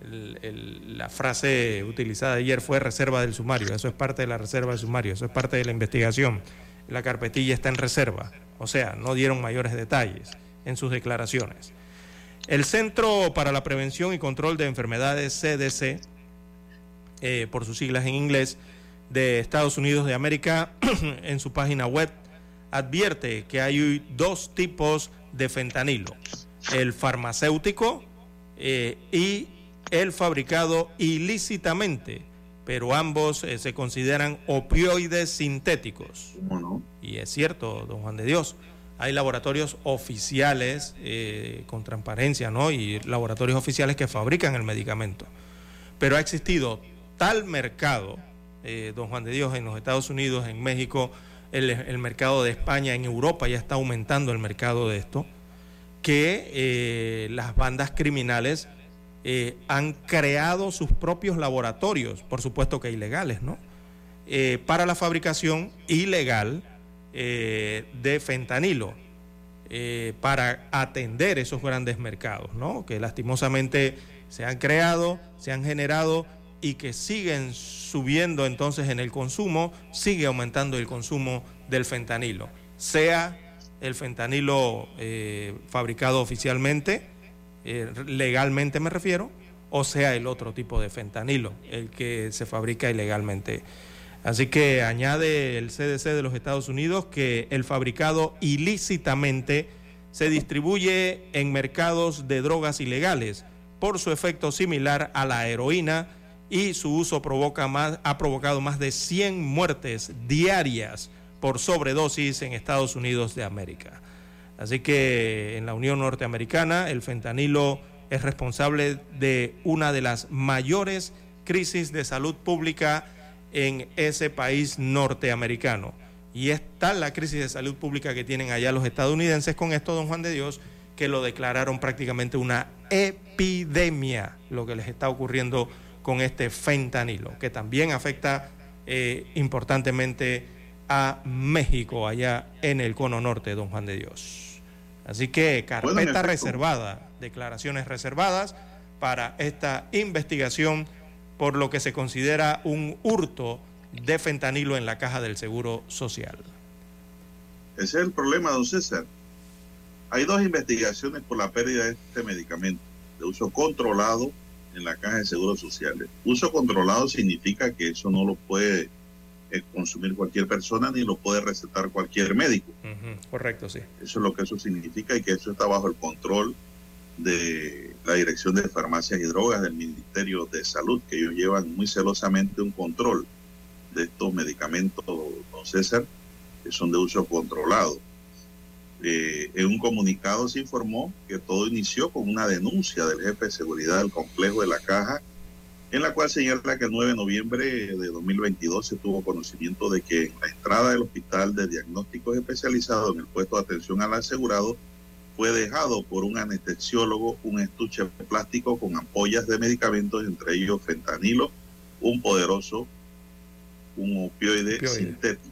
la frase utilizada ayer fue reserva del sumario. Eso es parte de la reserva del sumario, eso es parte de la investigación. La carpetilla está en reserva. O sea, no dieron mayores detalles en sus declaraciones. El Centro para la Prevención y Control de Enfermedades, CDC, eh, por sus siglas en inglés, de Estados Unidos de América, en su página web, advierte que hay dos tipos de fentanilo, el farmacéutico eh, y el fabricado ilícitamente, pero ambos eh, se consideran opioides sintéticos. Y es cierto, don Juan de Dios, hay laboratorios oficiales eh, con transparencia, ¿no? Y laboratorios oficiales que fabrican el medicamento. Pero ha existido tal mercado, don Juan de Dios, en los Estados Unidos, en México, el, mercado de España, en Europa ya está aumentando el mercado de esto, que eh, las bandas criminales eh, han creado sus propios laboratorios, por supuesto que ilegales, ¿no? Eh, para la fabricación ilegal de fentanilo, para atender esos grandes mercados, ¿no? Que lastimosamente se han creado, se han generado y que siguen subiendo entonces en el consumo, sigue aumentando el consumo del fentanilo, sea el fentanilo eh, fabricado oficialmente, eh, legalmente me refiero, o sea el otro tipo de fentanilo, el que se fabrica ilegalmente. Así que añade el CDC de los Estados Unidos que el fabricado ilícitamente se distribuye en mercados de drogas ilegales por su efecto similar a la heroína, y su uso provoca más, ha provocado más de 100 muertes diarias por sobredosis en Estados Unidos de América. Así que en la Unión Norteamericana el fentanilo es responsable de una de las mayores crisis de salud pública en ese país norteamericano. Y es tal la crisis de salud pública que tienen allá los estadounidenses con esto, don Juan de Dios, que lo declararon prácticamente una epidemia, lo que les está ocurriendo con este fentanilo, que también afecta eh, importantemente a México, allá en el cono norte, don Juan de Dios. Así que carpeta reservada, declaraciones reservadas para esta investigación por lo que se considera un hurto de fentanilo en la caja del Seguro Social. Ese es el problema, don César. Hay dos investigaciones por la pérdida de este medicamento de uso controlado en la caja de seguros sociales. Uso controlado significa que eso no lo puede eh, consumir cualquier persona ni lo puede recetar cualquier médico. Correcto, sí. Eso es lo que eso significa y que eso está bajo el control de la Dirección de Farmacias y Drogas del Ministerio de Salud, que ellos llevan muy celosamente un control de estos medicamentos, don César, que son de uso controlado. Eh, en un comunicado se informó que todo inició con una denuncia del jefe de seguridad del complejo de la caja, en la cual señala que el 9 de noviembre de 2022 se tuvo conocimiento de que en la entrada del hospital de diagnósticos especializado en el puesto de atención al asegurado fue dejado por un anestesiólogo un estuche plástico con ampollas de medicamentos, entre ellos fentanilo, un poderoso, un opioide. sintético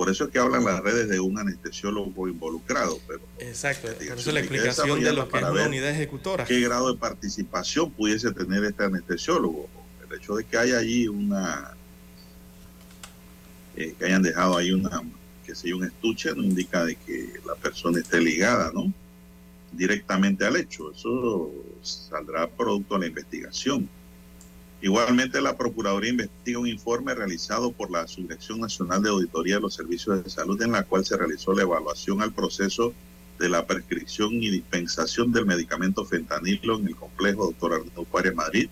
por eso es que hablan las redes de un anestesiólogo involucrado. Pero Exacto, por eso la explicación de lo que es una unidad ejecutora. ¿Qué grado de participación pudiese tener este anestesiólogo? El hecho de que haya allí una. Eh, que hayan dejado ahí una. que sea un estuche no indica de que la persona esté ligada, ¿no? Directamente al hecho. Eso saldrá producto de la investigación. Igualmente, la Procuraduría investiga un informe realizado por la Subdirección Nacional de Auditoría de los Servicios de Salud, en la cual se realizó la evaluación al proceso de la prescripción y dispensación del medicamento fentanilo en el complejo Doctor Arnaldo Juárez Madrid,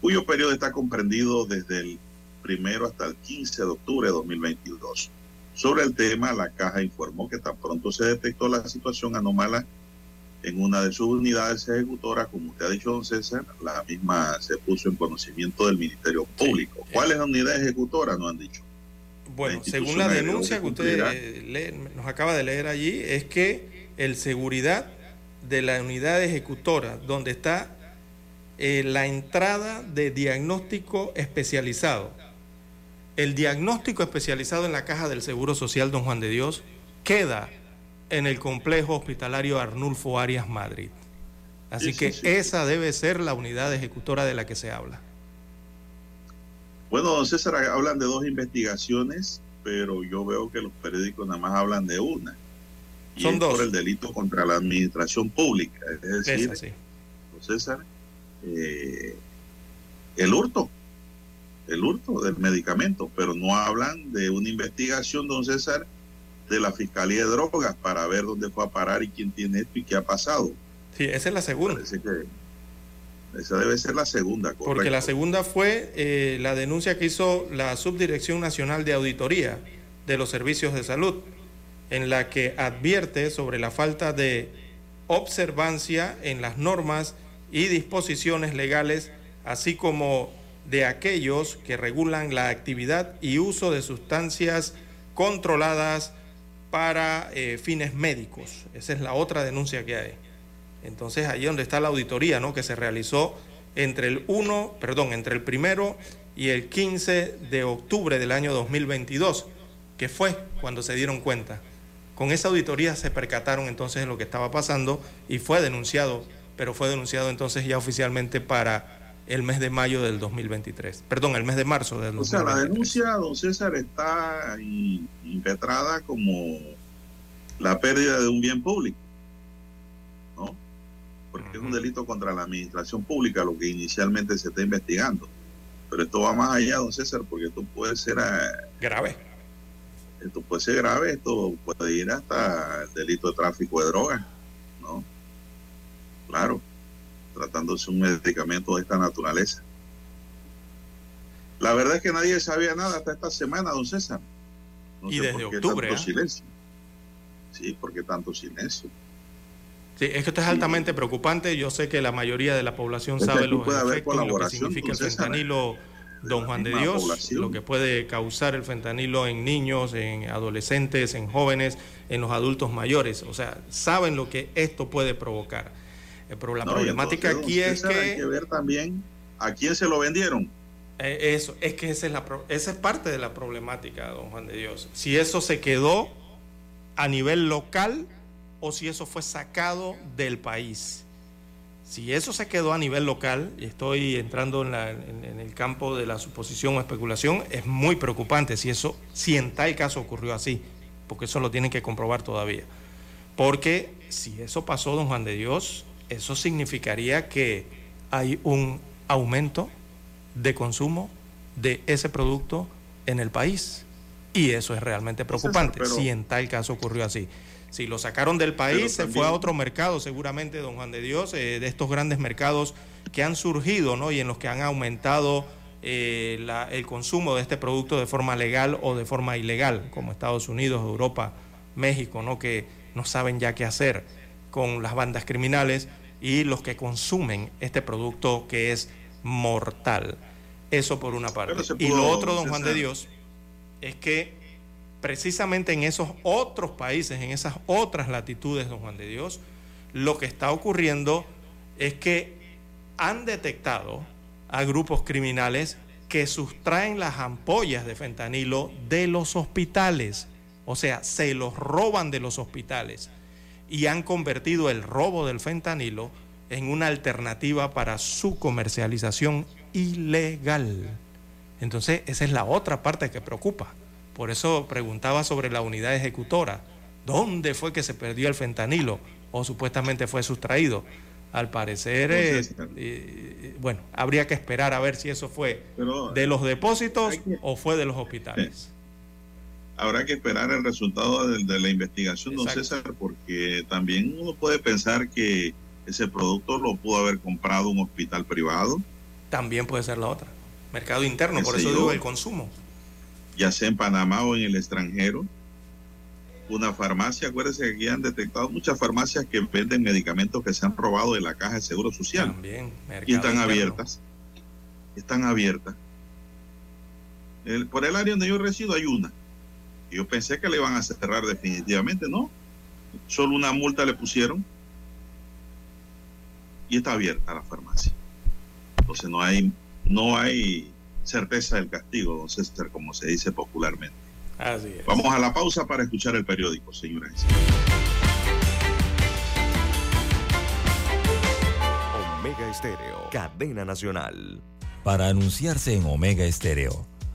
cuyo periodo está comprendido desde el primero hasta el 15 de octubre de 2022. Sobre el tema, la caja informó que tan pronto se detectó la situación anómala en una de sus unidades ejecutoras, como usted ha dicho, don César, la misma se puso en conocimiento del Ministerio Público. ¿Cuál es la unidad ejecutora? No han dicho. Bueno, según la denuncia que usted eh, nos acaba de leer allí, es que el seguridad de la unidad ejecutora, donde está eh, la entrada de diagnóstico especializado, el diagnóstico especializado en la caja del Seguro Social, don Juan de Dios, queda en el complejo hospitalario Arnulfo Arias Madrid. Así que esa debe ser la unidad ejecutora de la que se habla. Bueno, don César, hablan de dos investigaciones, pero yo veo que los periódicos nada más hablan de una. Y Son dos. Por el delito contra la administración pública. Es decir, don César, eh, el hurto, el hurto del medicamento, pero no hablan de una investigación, don César, de la Fiscalía de Drogas para ver dónde fue a parar y quién tiene esto y qué ha pasado. Sí, esa es la segunda. esa debe ser la segunda. Porque la segunda fue eh, la denuncia que hizo la Subdirección Nacional de Auditoría de los Servicios de Salud, en la que advierte sobre la falta de observancia en las normas y disposiciones legales, así como de aquellos que regulan la actividad y uso de sustancias controladas para eh, fines médicos. Esa es la otra denuncia que hay. Entonces, ahí donde está la auditoría, ¿no? Que se realizó entre el 1, perdón, entre el primero y el 15 de octubre del año 2022, que fue cuando se dieron cuenta. Con esa auditoría se percataron entonces de lo que estaba pasando y fue denunciado, pero fue denunciado entonces ya oficialmente para el mes de mayo del 2023. Perdón, el mes de marzo del 2023. O sea, la denuncia, don César, está impetrada como la pérdida de un bien público, ¿no? Porque es un delito contra la administración pública lo que inicialmente se está investigando. Pero esto va más allá, don César, porque esto puede ser... Eh, grave. Esto puede ser grave, esto puede ir hasta el delito de tráfico de drogas, ¿no? Claro tratándose un medicamento de esta naturaleza. La verdad es que nadie sabía nada hasta esta semana, don César. y desde octubre. Tanto ¿eh? silencio. Sí, porque tanto silencio. Sí, es que esto es altamente preocupante. Yo sé que la mayoría de la población sabe los efectos, lo que significa el fentanilo, don Juan de Dios, lo que puede causar el fentanilo en niños, en adolescentes, en jóvenes, en los adultos mayores. O sea, saben lo que esto puede provocar. Eh, pero la problemática aquí es que... Hay que ver también a quién se lo vendieron. Eh, eso, es que esa es, la, esa es parte de la problemática, don Juan de Dios. Si eso se quedó a nivel local o si eso fue sacado del país. Si eso se quedó a nivel local, y estoy entrando en, en, el campo de la suposición o especulación, es muy preocupante si eso, si en tal caso ocurrió así, porque eso lo tienen que comprobar todavía. Porque si eso pasó, don Juan de Dios, eso significaría que hay un aumento de consumo de ese producto en el país. Y eso es realmente preocupante, si en tal caso ocurrió así. Si lo sacaron del país, se fue a otro mercado, seguramente, don Juan de Dios, eh, de estos grandes mercados que han surgido ¿no? y en los que han aumentado eh, el consumo de este producto de forma legal o de forma ilegal, como Estados Unidos, Europa, México, ¿no? que no saben ya qué hacer con las bandas criminales y los que consumen este producto que es mortal. Eso por una parte. y lo otro, don Juan de Dios, es que precisamente en esos otros países, en esas otras latitudes, don Juan de Dios, lo que está ocurriendo es que han detectado a grupos criminales que sustraen las ampollas de fentanilo de los hospitales. O sea, se los roban de los hospitales y han convertido el robo del fentanilo en una alternativa para su comercialización ilegal. Entonces, esa es la otra parte que preocupa. Por eso preguntaba sobre la unidad ejecutora. ¿Dónde fue que se perdió el fentanilo o supuestamente fue sustraído? Al parecer, eh, eh, bueno, habría que esperar a ver si eso fue de los depósitos o fue de los hospitales habrá que esperar el resultado de, la investigación, don César, porque también uno puede pensar que ese producto lo pudo haber comprado un hospital privado. También puede ser la otra. Mercado interno, por eso digo el consumo. Ya sea en Panamá o en el extranjero. Una farmacia, acuérdense que aquí han detectado muchas farmacias que venden medicamentos que se han robado de la caja de seguro social. También, y están abiertas. Están abiertas. por el área donde yo resido hay una yo pensé que le iban a cerrar definitivamente, no. Solo una multa le pusieron y está abierta la farmacia. Entonces no hay, no hay certeza del castigo, don César, como se dice popularmente. Así es. Vamos a la pausa para escuchar el periódico, señores. Omega Estéreo, cadena nacional. Para anunciarse en Omega Estéreo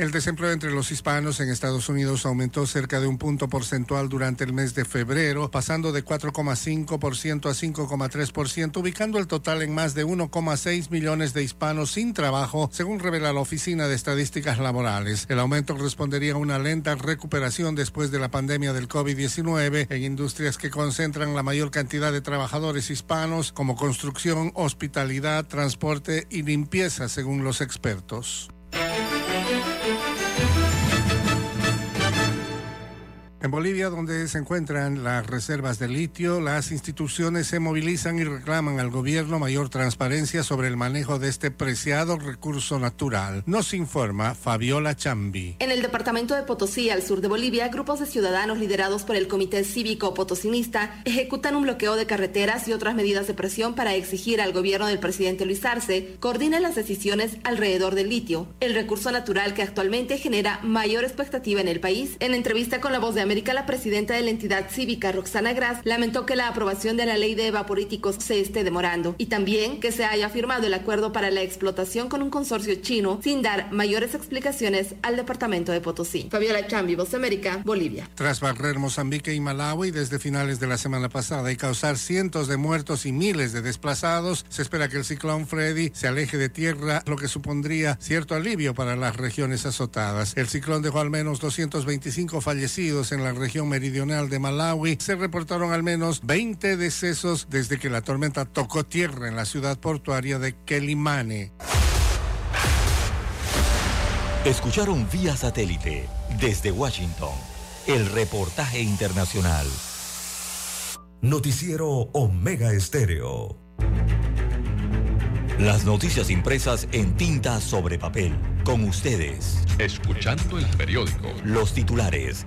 El desempleo entre los hispanos en Estados Unidos aumentó cerca de un punto porcentual durante el mes de febrero, pasando de 4,5% a 5,3%, ubicando el total en más de 1,6 millones de hispanos sin trabajo, según revela la Oficina de Estadísticas Laborales. El aumento respondería a una lenta recuperación después de la pandemia del COVID-19 en industrias que concentran la mayor cantidad de trabajadores hispanos, como construcción, hospitalidad, transporte y limpieza, según los expertos. En Bolivia, donde se encuentran las reservas de litio, las instituciones se movilizan y reclaman al gobierno mayor transparencia sobre el manejo de este preciado recurso natural. Nos informa Fabiola Chambi. En el departamento de Potosí, al sur de Bolivia, grupos de ciudadanos liderados por el Comité Cívico Potosinista ejecutan un bloqueo de carreteras y otras medidas de presión para exigir al gobierno del presidente Luis Arce coordine las decisiones alrededor del litio, el recurso natural que actualmente genera mayor expectativa en el país. En entrevista con la voz de América, la presidenta de la entidad cívica, Roxana Gras, lamentó que la aprobación de la ley de evaporíticos se esté demorando y también que se haya firmado el acuerdo para la explotación con un consorcio chino sin dar mayores explicaciones al departamento de Potosí. Fabiola Chambi, Voz América, Bolivia. Tras barrer Mozambique y Malawi desde finales de la semana pasada y causar cientos de muertos y miles de desplazados, se espera que el ciclón Freddy se aleje de tierra, lo que supondría cierto alivio para las regiones azotadas. El ciclón dejó al menos 225 fallecidos en la región meridional de Malawi, se reportaron al menos 20 decesos desde que la tormenta tocó tierra en la ciudad portuaria de Quelimane. Escucharon vía satélite desde Washington el reportaje internacional. Noticiero Omega Estéreo. Las noticias impresas en tinta sobre papel. Con ustedes. Escuchando el periódico. Los titulares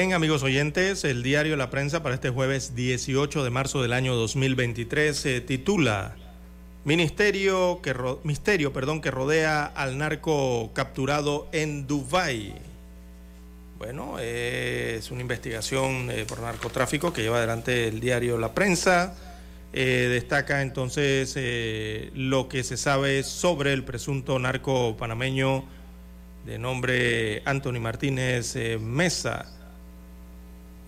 Bien, amigos oyentes, el diario La Prensa para este jueves 18 de marzo del año 2023 se titula Ministerio que Misterio perdón, que rodea al narco capturado en Dubái. Bueno, es una investigación eh, por narcotráfico que lleva adelante el diario La Prensa. Eh, destaca entonces eh, lo que se sabe sobre el presunto narco panameño de nombre Anthony Martínez Mesa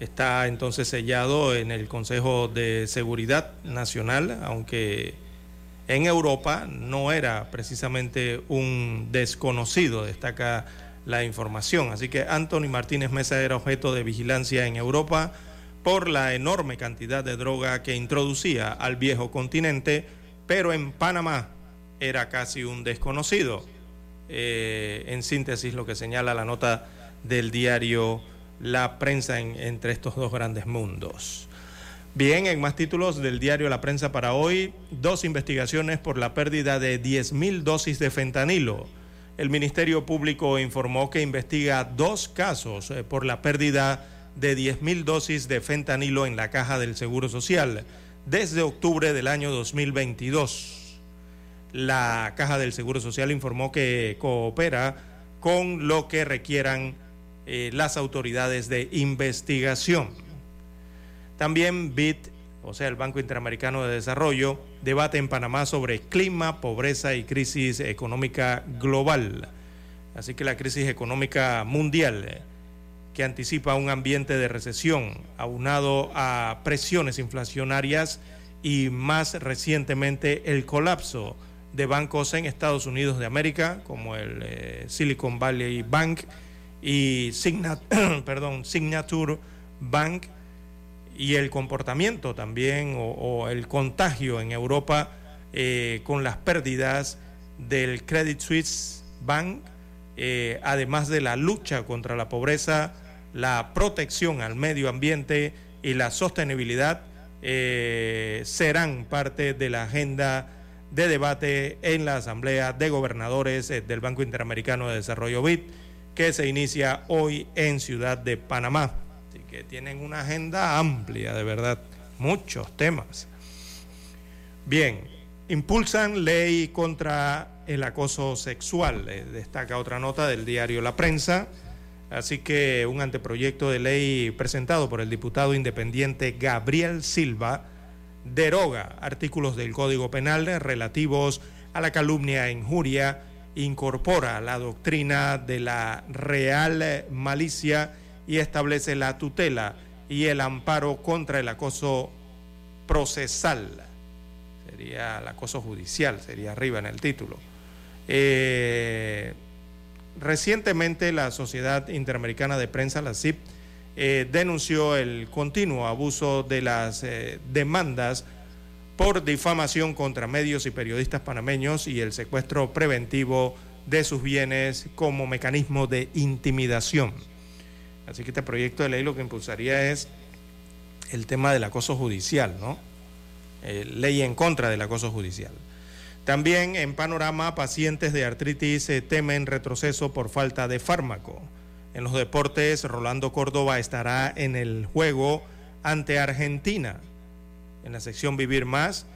está entonces sellado en el Consejo de Seguridad Nacional, aunque en Europa no era precisamente un desconocido, destaca la información. Así que Anthony Martínez Mesa era objeto de vigilancia en Europa por la enorme cantidad de droga que introducía al viejo continente, pero en Panamá era casi un desconocido. Eh, en síntesis, lo que señala la nota del diario la prensa entre estos dos grandes mundos. Bien, en más títulos del diario La Prensa para hoy, dos investigaciones por la pérdida de 10.000 dosis de fentanilo. el Ministerio Público informó que investiga dos casos eh, por la pérdida de 10.000 dosis de fentanilo en la caja del Seguro Social desde octubre del año 2022. La caja del Seguro Social informó que coopera con lo que requieran eh, las autoridades de investigación. También BIT, o sea, el Banco Interamericano de Desarrollo, debate en Panamá sobre clima, pobreza y crisis económica global. Así que la crisis económica mundial eh, que anticipa un ambiente de recesión aunado a presiones inflacionarias y más recientemente el colapso de bancos en Estados Unidos de América como el eh, Silicon Valley Bank y Signature Bank y el comportamiento también o, el contagio en Europa eh, con las pérdidas del Credit Suisse Bank, eh, además de la lucha contra la pobreza la protección al medio ambiente y la sostenibilidad eh, serán parte de la agenda de debate en la Asamblea de Gobernadores del Banco Interamericano de Desarrollo BID, que se inicia hoy en Ciudad de Panamá. Así que tienen una agenda amplia, de verdad, muchos temas. Bien, impulsan ley contra el acoso sexual. Destaca otra nota del diario La Prensa. Así que un anteproyecto de ley presentado por el diputado independiente Gabriel Silva deroga artículos del Código Penal relativos a la calumnia e injuria, incorpora la doctrina de la real malicia y establece la tutela y el amparo contra el acoso procesal. Sería el acoso judicial, sería arriba en el título. Eh, Recientemente la Sociedad Interamericana de Prensa, la CIP, eh, denunció el continuo abuso de las eh, demandas por difamación contra medios y periodistas panameños y el secuestro preventivo de sus bienes como mecanismo de intimidación. Así que este proyecto de ley lo que impulsaría es el tema del acoso judicial, ¿no? Eh, ley en contra del acoso judicial. También en panorama, pacientes de artritis eh, temen retroceso por falta de fármaco. En los deportes, Rolando Córdoba estará en el juego ante Argentina. En la sección Vivir Más,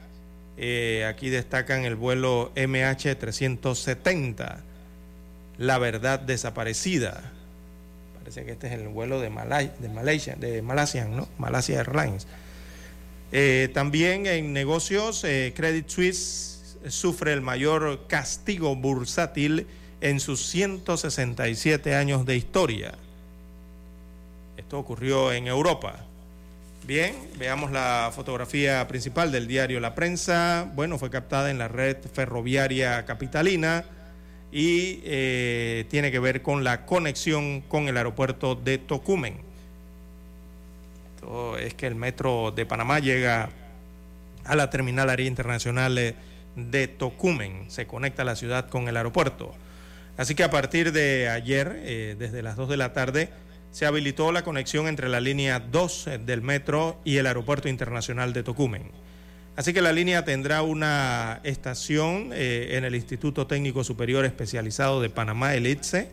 eh, aquí destacan el vuelo MH370, La Verdad Desaparecida. Parece que este es el vuelo de, de Malaysia, de Malasia, ¿no? Malasia Airlines. Eh, también en negocios, Credit Suisse sufre el mayor castigo bursátil en sus 167 años de historia. Esto ocurrió en Europa. Bien, veamos la fotografía principal del diario La Prensa. Bueno, fue captada en la red ferroviaria capitalina y eh, tiene que ver con la conexión con el aeropuerto de Tocumen. Esto es que el metro de Panamá llega a la terminal área internacional de Tocumen. Se conecta la ciudad con el aeropuerto. Así que a partir de ayer, eh, desde las 2 de la tarde, se habilitó la conexión entre la línea 2 eh, del metro y el aeropuerto internacional de Tocumen. Así que la línea tendrá una estación eh, en el Instituto Técnico Superior Especializado de Panamá, el ITSE,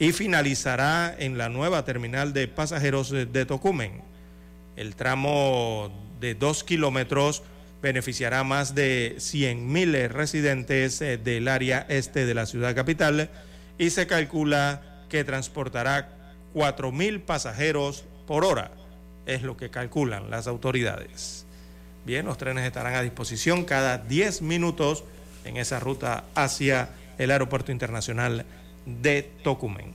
y finalizará en la nueva terminal de pasajeros de Tocumen. El tramo de 2 kilómetros beneficiará a más de 100.000 residentes eh, del área este de la ciudad capital y se calcula que transportará 4.000 pasajeros por hora, es lo que calculan las autoridades. Bien, los trenes estarán a disposición cada 10 minutos en esa ruta hacia el Aeropuerto Internacional de Tocumen.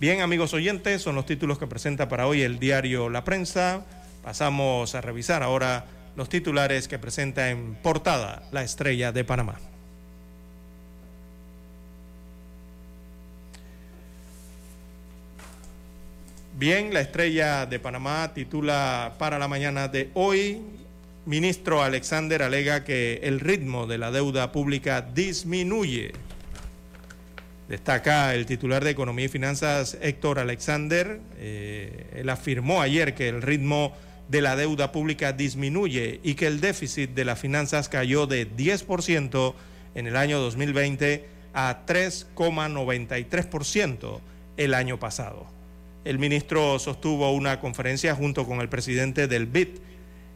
Bien, amigos oyentes, son los títulos que presenta para hoy el diario La Prensa. Pasamos a revisar ahora los titulares que presenta en portada la estrella de Panamá. Bien, la estrella de Panamá titula para la mañana de hoy, ministro Alexander alega que el ritmo de la deuda pública disminuye. Destaca el titular de Economía y Finanzas, Héctor Alexander. Eh, él afirmó ayer que el ritmo de la deuda pública disminuye y que el déficit de las finanzas cayó de 10% en el año 2020 a 3,93% el año pasado. El ministro sostuvo una conferencia junto con el presidente del BID,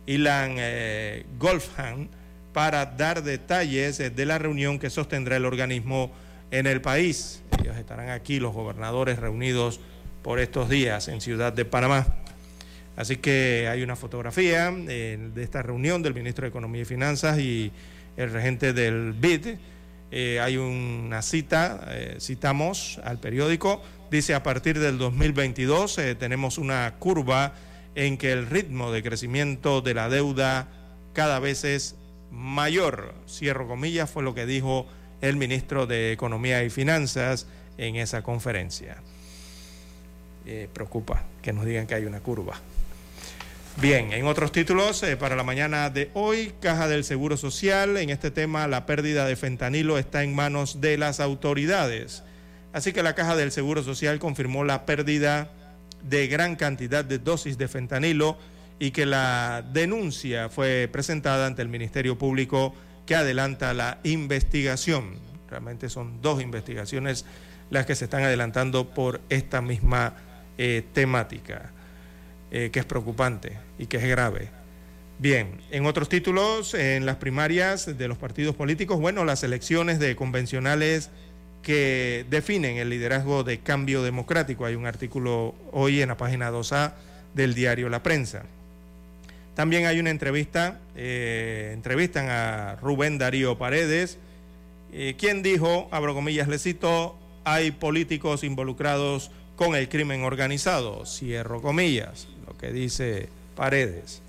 Ilan eh, Golfhan, para dar detalles de la reunión que sostendrá el organismo en el país. Ellos estarán aquí, los gobernadores reunidos por estos días en Ciudad de Panamá. Así que hay una fotografía eh, de esta reunión del ministro de Economía y Finanzas y el regente del BID. Eh, hay una cita, eh, citamos al periódico, dice a partir del 2022 tenemos una curva en que el ritmo de crecimiento de la deuda cada vez es mayor. Cierro comillas, fue lo que dijo el ministro de Economía y Finanzas en esa conferencia. preocupa que nos digan que hay una curva. Bien, en otros títulos, eh, para la mañana de hoy, Caja del Seguro Social, en este tema la pérdida de fentanilo está en manos de las autoridades. Así que la Caja del Seguro Social confirmó la pérdida de gran cantidad de dosis de fentanilo y que la denuncia fue presentada ante el Ministerio Público que adelanta la investigación. Realmente son dos investigaciones las que se están adelantando por esta misma eh, temática. Eh, que es preocupante y que es grave. Bien, en otros títulos, en las primarias de los partidos políticos, bueno, las elecciones de convencionales que definen el liderazgo de cambio democrático. Hay un artículo hoy en la página 2A del diario La Prensa. También hay una entrevista, eh, entrevistan a Rubén Darío Paredes, eh, quien dijo, abro comillas, le cito, hay políticos involucrados con el crimen organizado, cierro comillas lo que dice Paredes.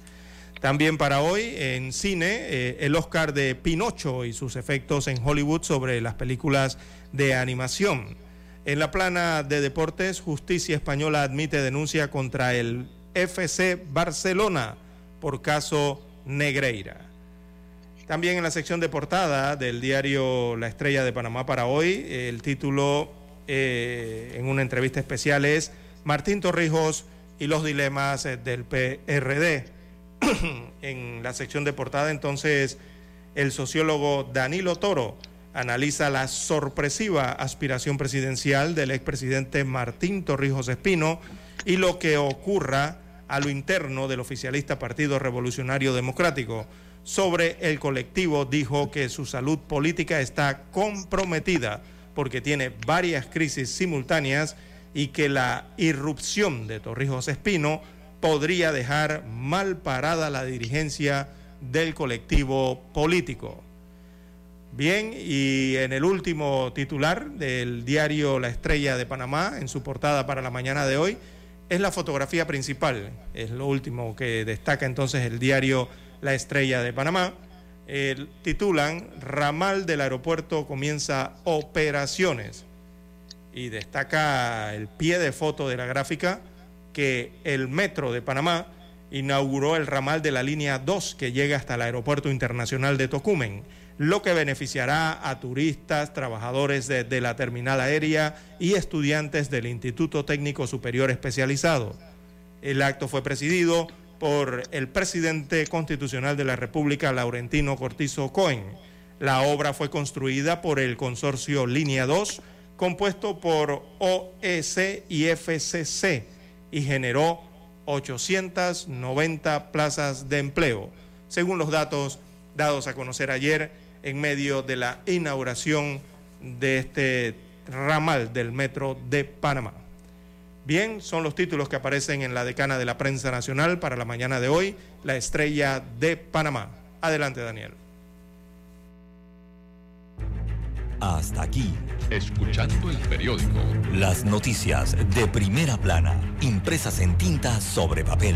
También para hoy en cine, eh, el Oscar de Pinocho y sus efectos en Hollywood sobre las películas de animación. En la plana de deportes, Justicia Española admite denuncia contra el FC Barcelona por caso Negreira. También en la sección de portada del diario La Estrella de Panamá para hoy, el título eh, en una entrevista especial es Martín Torrijos y los dilemas eh, del PRD. en la sección de portada entonces el sociólogo Danilo Toro analiza la sorpresiva aspiración presidencial del expresidente Martín Torrijos Espino y lo que ocurra a lo interno del oficialista Partido Revolucionario Democrático. Sobre el colectivo dijo que su salud política está comprometida porque tiene varias crisis simultáneas y que la irrupción de Torrijos Espino podría dejar mal parada la dirigencia del colectivo político. Bien, y en el último titular del diario La Estrella de Panamá, en su portada para la mañana de hoy, es la fotografía principal, es lo último que destaca entonces el diario La Estrella de Panamá. titulan Ramal del aeropuerto comienza operaciones y destaca el pie de foto de la gráfica que el Metro de Panamá inauguró el ramal de la línea 2 que llega hasta el Aeropuerto Internacional de Tocumen, lo que beneficiará a turistas, trabajadores de, la terminal aérea y estudiantes del Instituto Técnico Superior Especializado. El acto fue presidido por el presidente constitucional de la República, Laurentino Cortizo Cohen. La obra fue construida por el consorcio Línea 2, compuesto por OEC y FCC y generó 890 plazas de empleo, según los datos dados a conocer ayer en medio de la inauguración de este ramal del Metro de Panamá. Bien, son los títulos que aparecen en la decana de la prensa nacional para la mañana de hoy, la estrella de Panamá. Adelante, Daniel. Hasta aquí. Escuchando el periódico. Las noticias de primera plana, impresas en tinta sobre papel.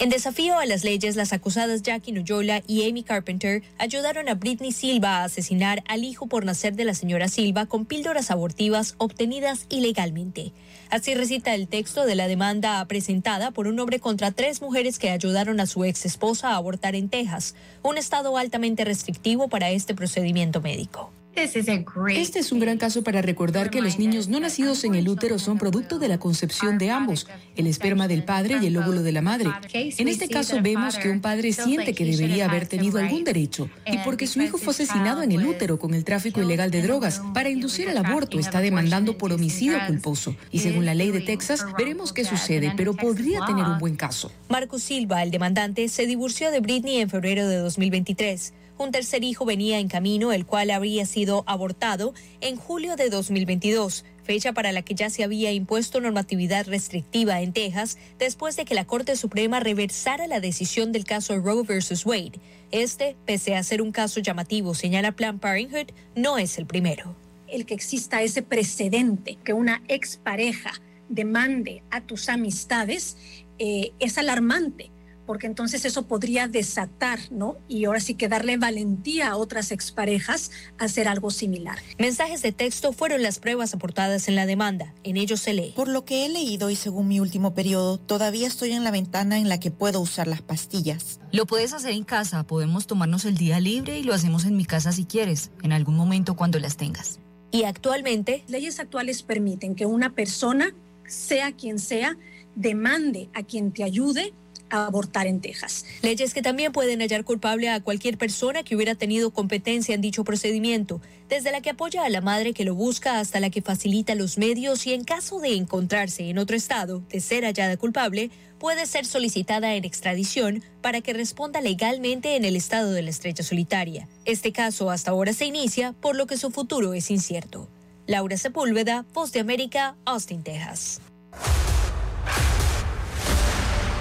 En desafío a las leyes, las acusadas Jackie Nuyola y Amy Carpenter ayudaron a Britney Silva a asesinar al hijo por nacer de la señora Silva con píldoras abortivas obtenidas ilegalmente. Así recita el texto de la demanda presentada por un hombre contra tres mujeres que ayudaron a su ex esposa a abortar en Texas, un estado altamente restrictivo para este procedimiento médico. Este es un gran caso para recordar que los niños no nacidos en el útero son producto de la concepción de ambos, el esperma del padre y el óvulo de la madre. En este caso vemos que un padre siente que debería haber tenido algún derecho y porque su hijo fue asesinado en el útero con el tráfico ilegal de drogas, para inducir el aborto está demandando por homicidio culposo. Y según la ley de Texas, veremos qué sucede, pero podría tener un buen caso. Marcos Silva, el demandante, se divorció de Britney en febrero de 2023. Un tercer hijo venía en camino, el cual habría sido abortado en julio de 2022, fecha para la que ya se había impuesto normatividad restrictiva en Texas después de que la Corte Suprema reversara la decisión del caso Roe versus Wade. Este, pese a ser un caso llamativo, señala Planned Parenthood, no es el primero. El que exista ese precedente, que una expareja demande a tus amistades, eh, es alarmante porque entonces eso podría desatar, ¿no? Y ahora sí que darle valentía a otras exparejas a hacer algo similar. Mensajes de texto fueron las pruebas aportadas en la demanda. En ellos se lee. Por lo que he leído y según mi último periodo, todavía estoy en la ventana en la que puedo usar las pastillas. Lo puedes hacer en casa, podemos tomarnos el día libre y lo hacemos en mi casa si quieres, en algún momento cuando las tengas. Y actualmente, leyes actuales permiten que una persona, sea quien sea, demande a quien te ayude abortar en Texas. Leyes que también pueden hallar culpable a cualquier persona que hubiera tenido competencia en dicho procedimiento, desde la que apoya a la madre que lo busca hasta la que facilita los medios y en caso de encontrarse en otro estado, de ser hallada culpable, puede ser solicitada en extradición para que responda legalmente en el estado de la estrecha solitaria. Este caso hasta ahora se inicia, por lo que su futuro es incierto. Laura Sepúlveda, Voz de América, Austin, Texas.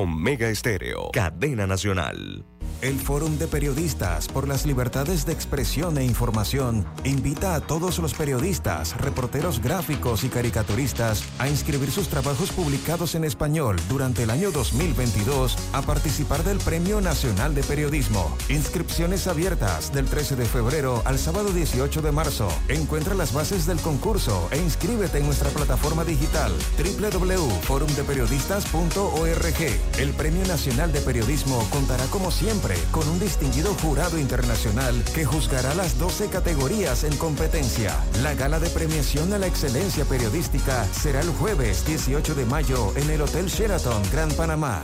Omega Estéreo, cadena nacional. El Fórum de Periodistas por las Libertades de Expresión e Información invita a todos los periodistas, reporteros gráficos y caricaturistas a inscribir sus trabajos publicados en español durante el año 2022 a participar del Premio Nacional de Periodismo. Inscripciones abiertas del 13 de febrero al sábado 18 de marzo. Encuentra las bases del concurso e inscríbete en nuestra plataforma digital www.forumdeperiodistas.org. El Premio Nacional de Periodismo contará como siempre con un distinguido jurado internacional que juzgará las 12 categorías en competencia. La gala de premiación a la excelencia periodística será el jueves 18 de mayo en el Hotel Sheraton Gran Panamá.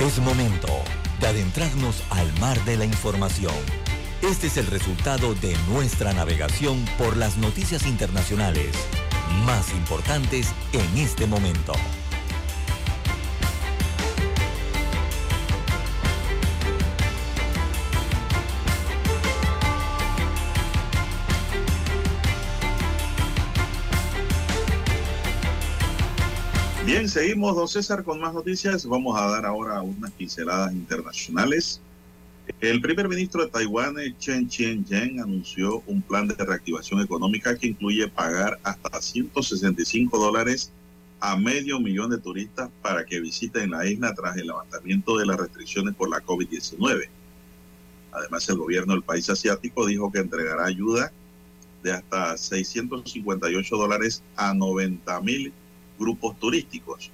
Es momento de adentrarnos al mar de la información. Este es el resultado de nuestra navegación por las noticias internacionales más importantes en este momento. Bien, seguimos, don César, con más noticias. Vamos a dar ahora unas pinceladas internacionales. El primer ministro de Taiwán, Chen Chien-jen, anunció un plan de reactivación económica que incluye pagar hasta 165 dólares a medio millón de turistas para que visiten la isla tras el levantamiento de las restricciones por la COVID-19. Además, el gobierno del país asiático dijo que entregará ayuda de hasta 658 dólares a 90 mil grupos turísticos.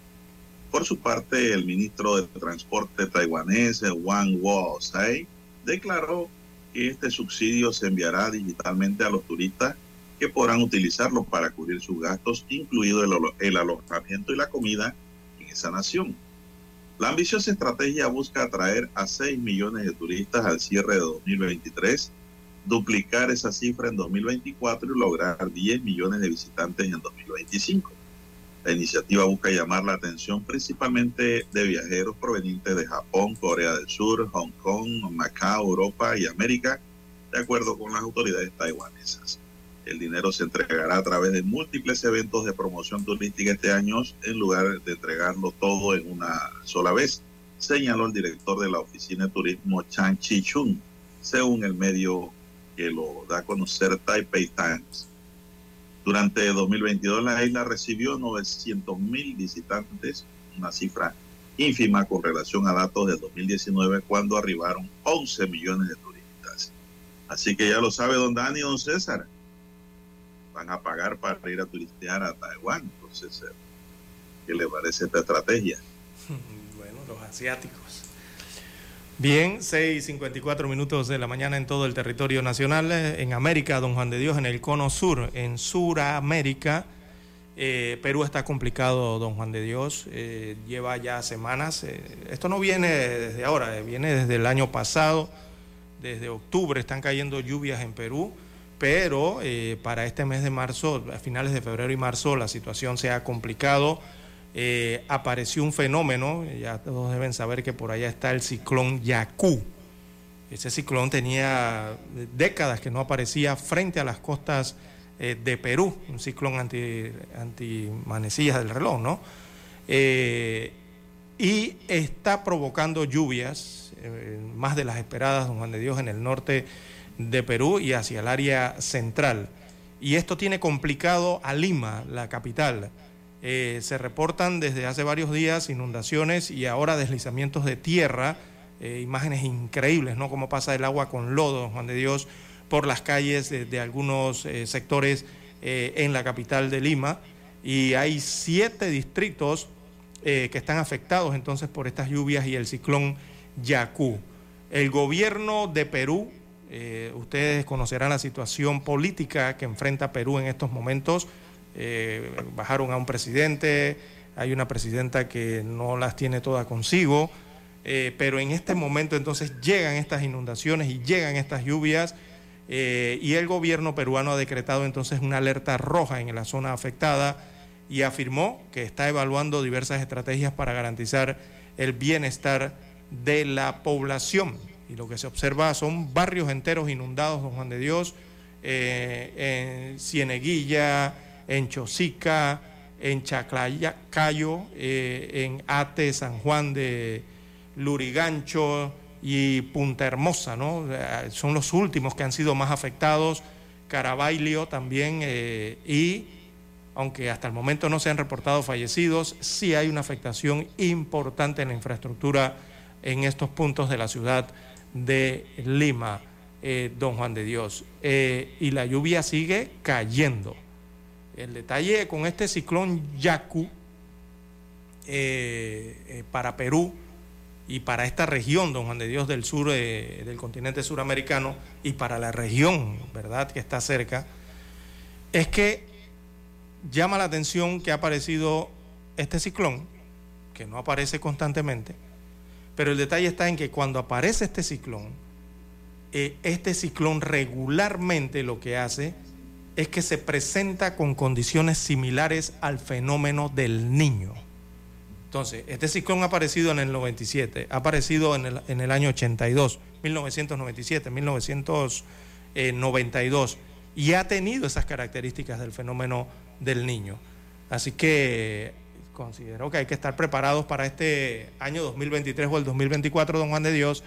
Por su parte, el ministro de Transporte taiwanés, Wang Wo-sai, declaró que este subsidio se enviará digitalmente a los turistas que podrán utilizarlo para cubrir sus gastos, incluido el, el alojamiento y la comida en esa nación. La ambiciosa estrategia busca atraer a 6 millones de turistas al cierre de 2023, duplicar esa cifra en 2024 y lograr 10 millones de visitantes en 2025. La iniciativa busca llamar la atención principalmente de viajeros provenientes de Japón, Corea del Sur, Hong Kong, Macao, Europa y América, de acuerdo con las autoridades taiwanesas. El dinero se entregará a través de múltiples eventos de promoción turística este año en lugar de entregarlo todo en una sola vez, señaló el director de la Oficina de Turismo Chang Chi-chung, según el medio que lo da a conocer Taipei Times. Durante 2022 la isla recibió 900 mil visitantes, una cifra ínfima con relación a datos de 2019 cuando arribaron 11 millones de turistas. Así que ya lo sabe don Dani y don César. Van a pagar para ir a turistear a Taiwán. Entonces, ¿qué le parece esta estrategia? Bueno, los asiáticos. Bien, 6.54 minutos de la mañana en todo el territorio nacional. Eh, en América, don Juan de Dios, en el cono sur, en Suramérica. Eh, Perú está complicado, don Juan de Dios. Eh, lleva ya semanas. esto no viene desde ahora, viene desde el año pasado. Desde octubre están cayendo lluvias en Perú. Pero para este mes de marzo, a finales de febrero y marzo, la situación se ha complicado eh, apareció un fenómeno, ya todos deben saber que por allá está el ciclón Yaku. Ese ciclón tenía décadas que no aparecía frente a las costas eh, de Perú, un ciclón anti, anti manecillas del reloj, ¿no? Eh, y está provocando lluvias, más de las esperadas, don Juan de Dios, en el norte de Perú y hacia el área central. Y esto tiene complicado a Lima, la capital. Eh, se reportan desde hace varios días inundaciones y ahora deslizamientos de tierra, eh, imágenes increíbles, ¿no? Cómo pasa el agua con lodo, Juan de Dios, por las calles de, algunos eh, sectores en la capital de Lima. Y hay siete distritos que están afectados entonces por estas lluvias y el ciclón Yacú. El gobierno de Perú, ustedes conocerán la situación política que enfrenta Perú en estos momentos eh, bajaron a un presidente, hay una presidenta que no las tiene todas consigo, eh, pero en este momento entonces llegan estas inundaciones y llegan estas lluvias eh, y el gobierno peruano ha decretado entonces una alerta roja en la zona afectada y afirmó que está evaluando diversas estrategias para garantizar el bienestar de la población. Y lo que se observa son barrios enteros inundados, don Juan de Dios, en Cieneguilla, en Chosica, en Chaclayacayo, eh, en Ate, San Juan de Lurigancho y Punta Hermosa, ¿no? Son los últimos que han sido más afectados, Carabailio también, eh, y aunque hasta el momento no se han reportado fallecidos, sí hay una afectación importante en la infraestructura en estos puntos de la ciudad de Lima, eh, don Juan de Dios. y la lluvia sigue cayendo. El detalle con este ciclón Yaku eh, eh, para Perú y para esta región, don Juan de Dios, del sur eh, del continente suramericano y para la región, ¿verdad?, que está cerca, es que llama la atención que ha aparecido este ciclón, que no aparece constantemente, pero el detalle está en que cuando aparece este ciclón, este ciclón regularmente lo que hace es que se presenta con condiciones similares al fenómeno del niño. Entonces, este ciclón ha aparecido en el 97, ha aparecido en el, en el año 82, 1997, 1992, y ha tenido esas características del fenómeno del niño. Así que considero que hay que estar preparados para este año 2023 o el 2024, don Juan de Dios,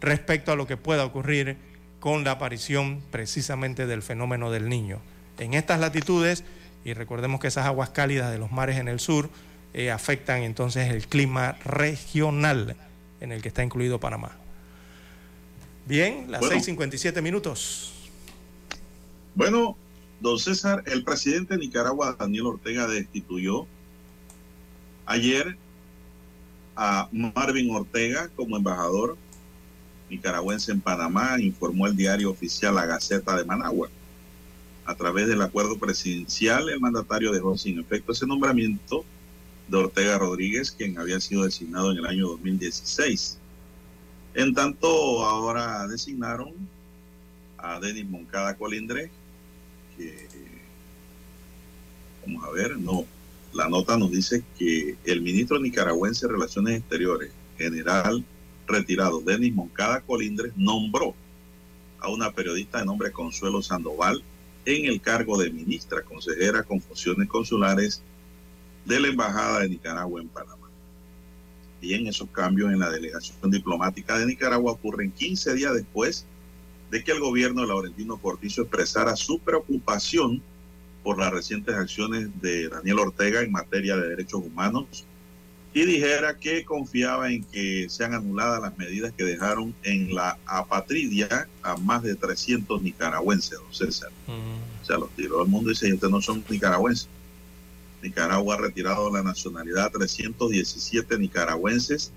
respecto a lo que pueda ocurrir con la aparición precisamente del fenómeno del niño. En estas latitudes, y recordemos que esas aguas cálidas de los mares en el sur eh, afectan entonces el clima regional en el que está incluido Panamá. Bien, las 6.57 minutos. Bueno, don César, el presidente de Nicaragua, Daniel Ortega, destituyó ayer a Marvin Ortega como embajador nicaragüense en Panamá, informó el diario oficial La Gaceta de Managua. A través del acuerdo presidencial, el mandatario dejó sin efecto ese nombramiento de Ortega Rodríguez, quien había sido designado en el año 2016. En tanto, ahora designaron a Denis Moncada Colindre, que, vamos a ver, no, la nota nos dice que el ministro nicaragüense de Relaciones Exteriores, general retirado Denis Moncada Colindres, nombró a una periodista de nombre Consuelo Sandoval en el cargo de ministra consejera con funciones consulares de la Embajada de Nicaragua en Panamá. Bien, esos cambios en la delegación diplomática de Nicaragua ocurren 15 días después de que el gobierno de Laurentino Cortizo expresara su preocupación por las recientes acciones de Daniel Ortega en materia de derechos humanos y dijera que confiaba en que sean anuladas las medidas que dejaron en la apatridia a más de 300 nicaragüenses, don César. O sea, los tiró el mundo y dice, ustedes no son nicaragüenses. Nicaragua ha retirado la nacionalidad a 317 nicaragüenses,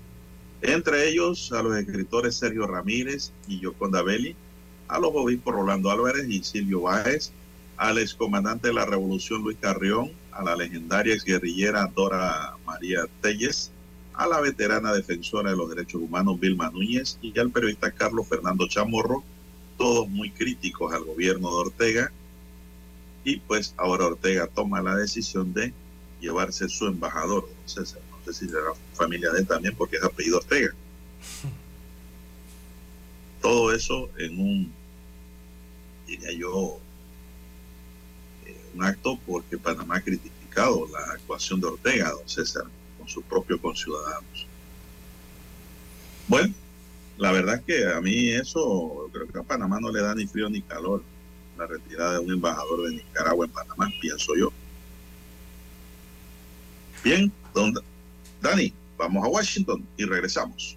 entre ellos a los escritores Sergio Ramírez y Yoconda Belli, a los obispos Rolando Álvarez y Silvio Báez, al excomandante de la Revolución Luis Carrión, a la legendaria exguerrillera Dora María Telles, a la veterana defensora de los derechos humanos Vilma Núñez y al periodista Carlos Fernando Chamorro, todos muy críticos al gobierno de Ortega. Y pues ahora Ortega toma la decisión de llevarse su embajador, César. No sé si será familia de él también porque es apellido Ortega. Todo eso en un, diría yo, un acto porque Panamá ha criticado la actuación de Ortega, don César, con sus propios conciudadanos. Bueno, la verdad es que a mí eso, creo que a Panamá no le da ni frío ni calor la retirada de un embajador de Nicaragua en Panamá, pienso yo. Bien, don Dani, vamos a Washington y regresamos.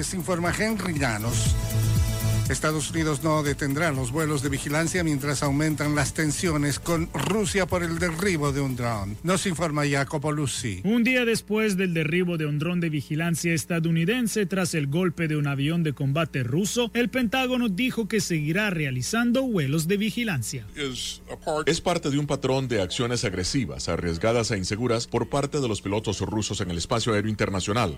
Les informa Henry Llanos. Estados Unidos no detendrá los vuelos de vigilancia mientras aumentan las tensiones con Rusia por el derribo de un dron. Nos informa Jacopo Lucy. Un día después del derribo de un dron de vigilancia estadounidense tras el golpe de un avión de combate ruso, el Pentágono dijo que seguirá realizando vuelos de vigilancia. Es parte de un patrón de acciones agresivas, arriesgadas e inseguras por parte de los pilotos rusos en el espacio aéreo internacional.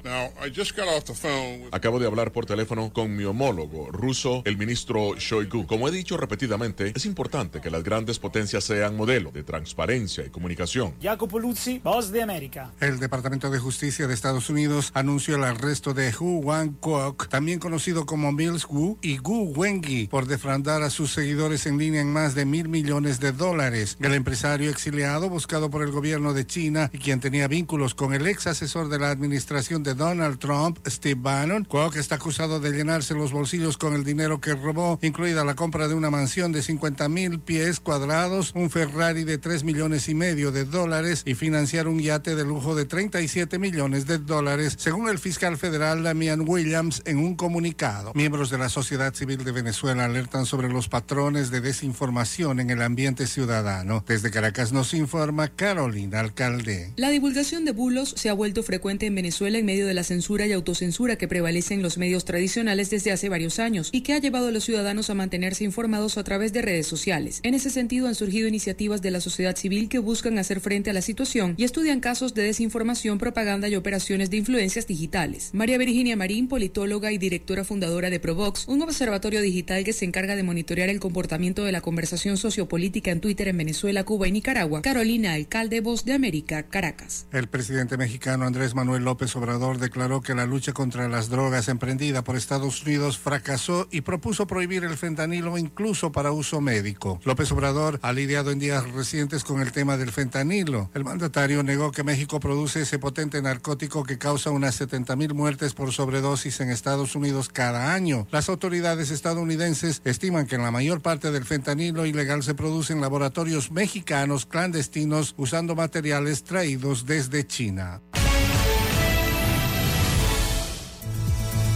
Acabo de hablar por teléfono con mi homólogo ruso el ministro Shoigu. Como he dicho repetidamente, es importante que las grandes potencias sean modelo de transparencia y comunicación. Jacopo Luzzi, Voz de América. El Departamento de Justicia de Estados Unidos anunció el arresto de Hu Wang Kwok, también conocido como Mills Wu, y Gu Wengi, por defraudar a sus seguidores en línea en más de mil millones de dólares. El empresario exiliado, buscado por el gobierno de China y quien tenía vínculos con el ex asesor de la administración de Donald Trump, Steve Bannon, Kwok está acusado de llenarse los bolsillos con el dinero que robó, incluida la compra de una mansión de 50 mil pies cuadrados, un Ferrari de 3 millones y medio de dólares y financiar un yate de lujo de 37 millones de dólares, según el fiscal federal Damian Williams en un comunicado. Miembros de la sociedad civil de Venezuela alertan sobre los patrones de desinformación en el ambiente ciudadano. Desde Caracas nos informa Carolina Alcalde. La divulgación de bulos se ha vuelto frecuente en Venezuela en medio de la censura y autocensura que prevalece en los medios tradicionales desde hace varios años y que ha llevado a los ciudadanos a mantenerse informados a través de redes sociales. En ese sentido han surgido iniciativas de la sociedad civil que buscan hacer frente a la situación y estudian casos de desinformación, propaganda y operaciones de influencias digitales. María Virginia Marín, politóloga y directora fundadora de Provox, un observatorio digital que se encarga de monitorear el comportamiento de la conversación sociopolítica en Twitter en Venezuela, Cuba y Nicaragua. Carolina, alcalde Voz de América, Caracas. El presidente mexicano Andrés Manuel López Obrador declaró que la lucha contra las drogas emprendida por Estados Unidos fracasó y propuso prohibir el fentanilo incluso para uso médico. López Obrador ha lidiado en días recientes con el tema del fentanilo. El mandatario negó que México produce ese potente narcótico que causa unas 70 mil muertes por sobredosis en Estados Unidos cada año. Las autoridades estadounidenses estiman que en la mayor parte del fentanilo ilegal se produce en laboratorios mexicanos clandestinos usando materiales traídos desde China.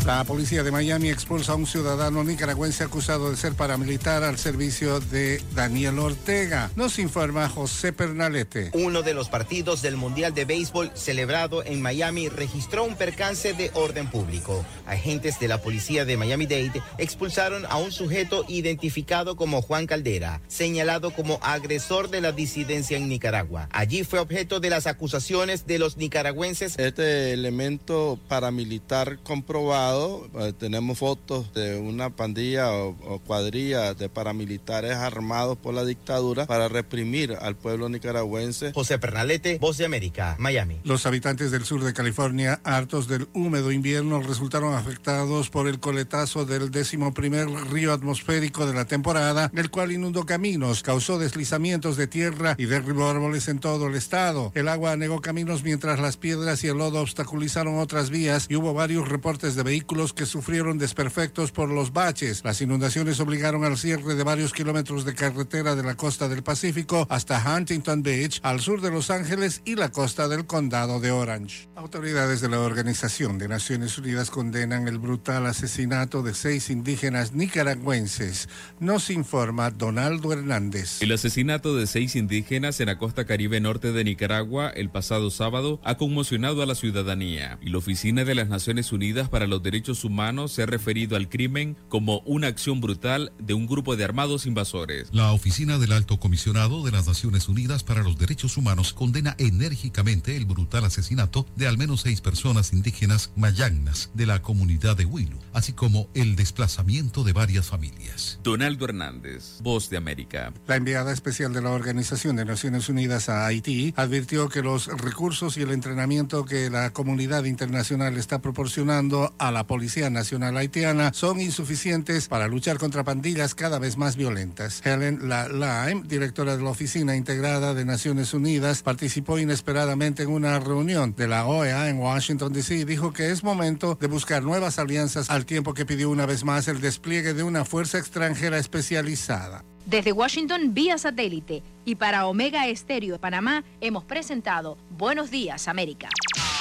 La policía de Miami expulsa a un ciudadano nicaragüense acusado de ser paramilitar al servicio de Daniel Ortega. Nos informa José Pernalete. Uno de los partidos del Mundial de Béisbol celebrado en Miami registró un percance de orden público. Agentes de la policía de Miami-Dade expulsaron a un sujeto identificado como Juan Caldera, señalado como agresor de la disidencia en Nicaragua. Allí fue objeto de las acusaciones de los nicaragüenses. Este elemento paramilitar comprobado eh, tenemos fotos de una pandilla o, cuadrilla de paramilitares armados por la dictadura para reprimir al pueblo nicaragüense. José Pernalete, Voz de América, Miami. Los habitantes del sur de California, hartos del húmedo invierno, resultaron afectados por el coletazo del décimo primer río atmosférico de la temporada, el cual inundó caminos, causó deslizamientos de tierra y derribó árboles en todo el estado. El agua anegó caminos mientras las piedras y el lodo obstaculizaron otras vías y hubo varios reportes de vehículos que sufrieron desperfectos por los baches. Las inundaciones obligaron al cierre de varios kilómetros de carretera de la costa del Pacífico hasta Huntington Beach, al sur de Los Ángeles y la costa del condado de Orange. Autoridades de la Organización de Naciones Unidas condenan el brutal asesinato de seis indígenas nicaragüenses. Nos informa Donaldo Hernández. El asesinato de seis indígenas en la costa caribe norte de Nicaragua el pasado sábado ha conmocionado a la ciudadanía y la Oficina de las Naciones Unidas para los Derechos Derechos Humanos se ha referido al crimen como una acción brutal de un grupo de armados invasores. La Oficina del Alto Comisionado de las Naciones Unidas para los Derechos Humanos condena enérgicamente el brutal asesinato de al menos seis personas indígenas mayagnas de la comunidad de Huilo, así como el desplazamiento de varias familias. Donaldo Hernández, Voz de América. La enviada especial de la Organización de Naciones Unidas a Haití advirtió que los recursos y el entrenamiento que la comunidad internacional está proporcionando a la Policía Nacional Haitiana son insuficientes para luchar contra pandillas cada vez más violentas. Helen Lime, directora de la Oficina Integrada de Naciones Unidas, participó inesperadamente en una reunión de la OEA en Washington, D.C. y dijo que es momento de buscar nuevas alianzas al tiempo que pidió una vez más el despliegue de una fuerza extranjera especializada. Desde Washington, vía satélite. Y para Omega Estéreo de Panamá, hemos presentado Buenos Días, América.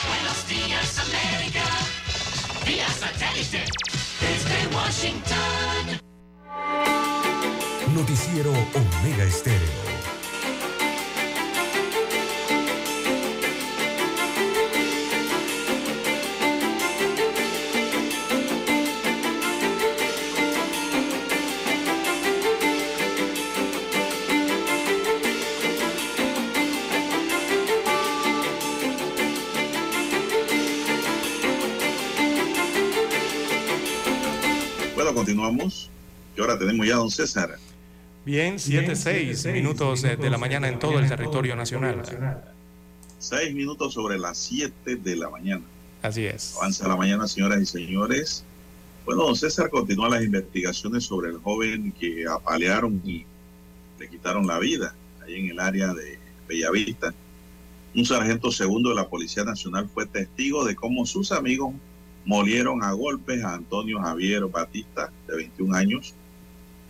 Buenos Días, América vía satélite desde Washington. Noticiero Omega Estéreo. Continuamos. ¿Qué hora tenemos ya, don César? Bien, 7, 6 minutos de la mañana en todo el territorio nacional. 6 minutos sobre las 7 de la mañana. Así es. Avanza la mañana, señoras y señores. Bueno, don César continúa las investigaciones sobre el joven que apalearon y le quitaron la vida ahí en el área de Bellavista. Un sargento segundo de la Policía Nacional fue testigo de cómo sus amigos molieron a golpes a Antonio Javier Batista, de 21 años,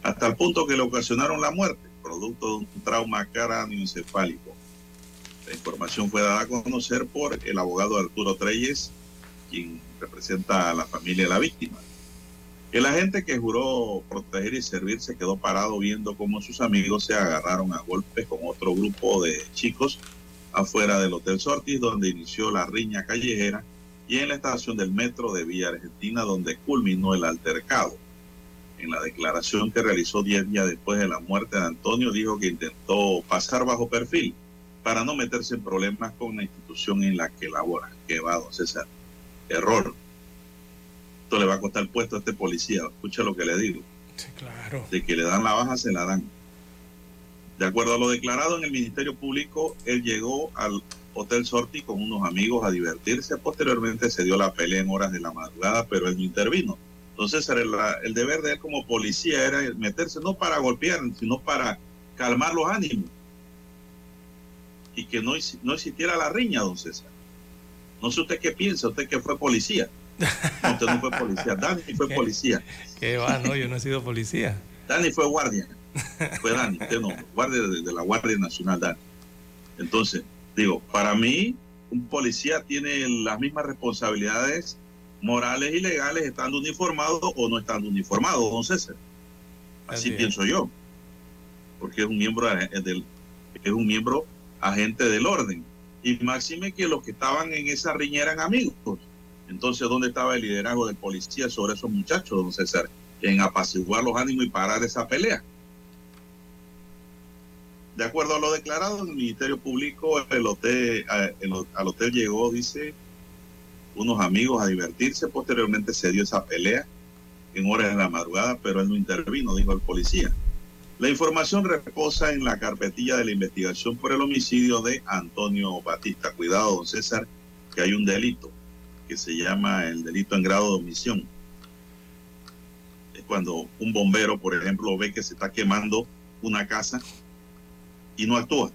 hasta el punto que le ocasionaron la muerte, producto de un trauma cráneoencefálico. La información fue dada a conocer por el abogado Arturo Treyes, quien representa a la familia de la víctima. El agente que juró proteger y servir se quedó parado viendo cómo sus amigos se agarraron a golpes con otro grupo de chicos afuera del Hotel Sortis, donde inició la riña callejera y en la estación del metro de Villa Argentina, donde culminó el altercado. En la declaración que realizó 10 días después de la muerte de Antonio, dijo que intentó pasar bajo perfil para no meterse en problemas con la institución en la que labora. Que va, don César. Error. Esto le va a costar el puesto a este policía. Escucha lo que le digo. Sí, claro. De que le dan la baja, se la dan. De acuerdo a lo declarado en el Ministerio Público, él llegó al Hotel Sorti con unos amigos a divertirse. Posteriormente se dio la pelea en horas de la madrugada, pero él no intervino. Entonces el, el deber de él como policía era meterse no para golpear, sino para calmar los ánimos y que no, no existiera la riña, don César. No sé usted qué piensa, usted que fue policía. No, usted no fue policía, Dani fue policía. ¿Qué va? No, yo no he sido policía. Dani fue guardia. Fue Dani, usted no, guardia de, la Guardia Nacional, Dani. Entonces, digo, para mí, un policía tiene las mismas responsabilidades morales y legales estando uniformado o no estando uniformado, don César. Así, pienso yo. Porque es un miembro del, es un miembro agente del orden. Y máxime que los que estaban en esa riña eran amigos. Entonces, ¿dónde estaba el liderazgo del policía sobre esos muchachos, don César? En apaciguar los ánimos y parar esa pelea. De acuerdo a lo declarado en el Ministerio Público, el hotel, al hotel llegó, dice, unos amigos a divertirse. Posteriormente se dio esa pelea en horas de la madrugada, pero él no intervino, dijo el policía. La información reposa en la carpetilla de la investigación por el homicidio de Antonio Batista. Cuidado, don César, que hay un delito que se llama el delito en grado de omisión. Es cuando un bombero, por ejemplo, ve que se está quemando una casa y no actúa.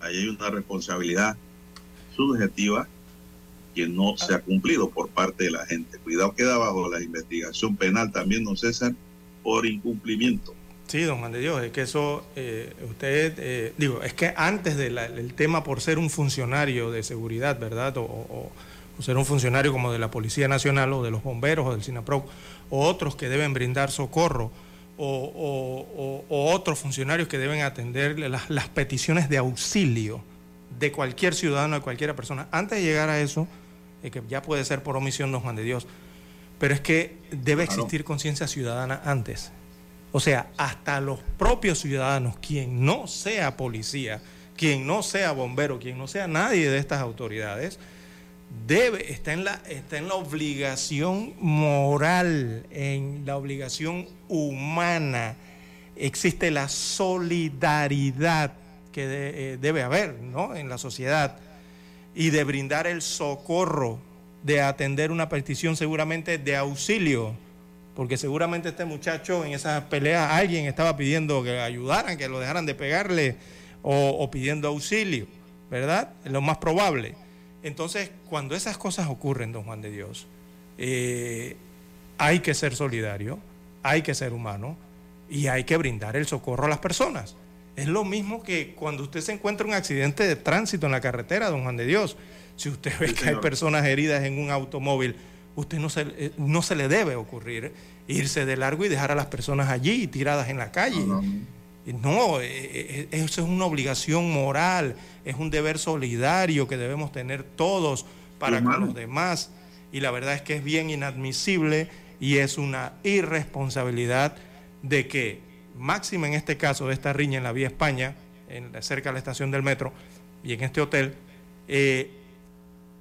Ahí hay una responsabilidad subjetiva que no se ha cumplido por parte de la gente. Cuidado queda bajo la investigación penal también, don César, por incumplimiento. Sí, don Juan de Dios, es que eso, eh, usted, eh, digo, es que antes del tema por ser un funcionario de seguridad, ¿verdad? O, ser un funcionario como de la Policía Nacional o de los bomberos o del SINAPROC, o otros que deben brindar socorro, o, otros funcionarios que deben atender las, las peticiones de auxilio de cualquier ciudadano, de cualquier persona. Antes de llegar a eso, que ya puede ser por omisión, don Juan de Dios, pero es que debe existir conciencia ciudadana antes. O sea, hasta los propios ciudadanos, quien no sea policía, quien no sea bombero, quien no sea nadie de estas autoridades, debe, está en la, está en la obligación moral, en la obligación humana. Existe la solidaridad que eh, debe haber ¿no? en la sociedad y de brindar el socorro, de atender una petición seguramente de auxilio, porque seguramente este muchacho en esas peleas alguien estaba pidiendo que ayudaran, que lo dejaran de pegarle o, pidiendo auxilio, ¿verdad? Es lo más probable. Entonces, cuando esas cosas ocurren, don Juan de Dios, eh, hay que ser solidario, hay que ser humano y hay que brindar el socorro a las personas. Es lo mismo que cuando usted se encuentra un accidente de tránsito en la carretera, don Juan de Dios. Si usted ve que hay personas heridas en un automóvil, usted no se, eh, no se le debe ocurrir irse de largo y dejar a las personas allí tiradas en la calle. No, eh, eso es una obligación moral, es un deber solidario que debemos tener todos para con los demás. Y la verdad es que es bien inadmisible y es una irresponsabilidad de que máxima en este caso de esta riña en la vía España, en, cerca de la estación del metro y en este hotel, eh,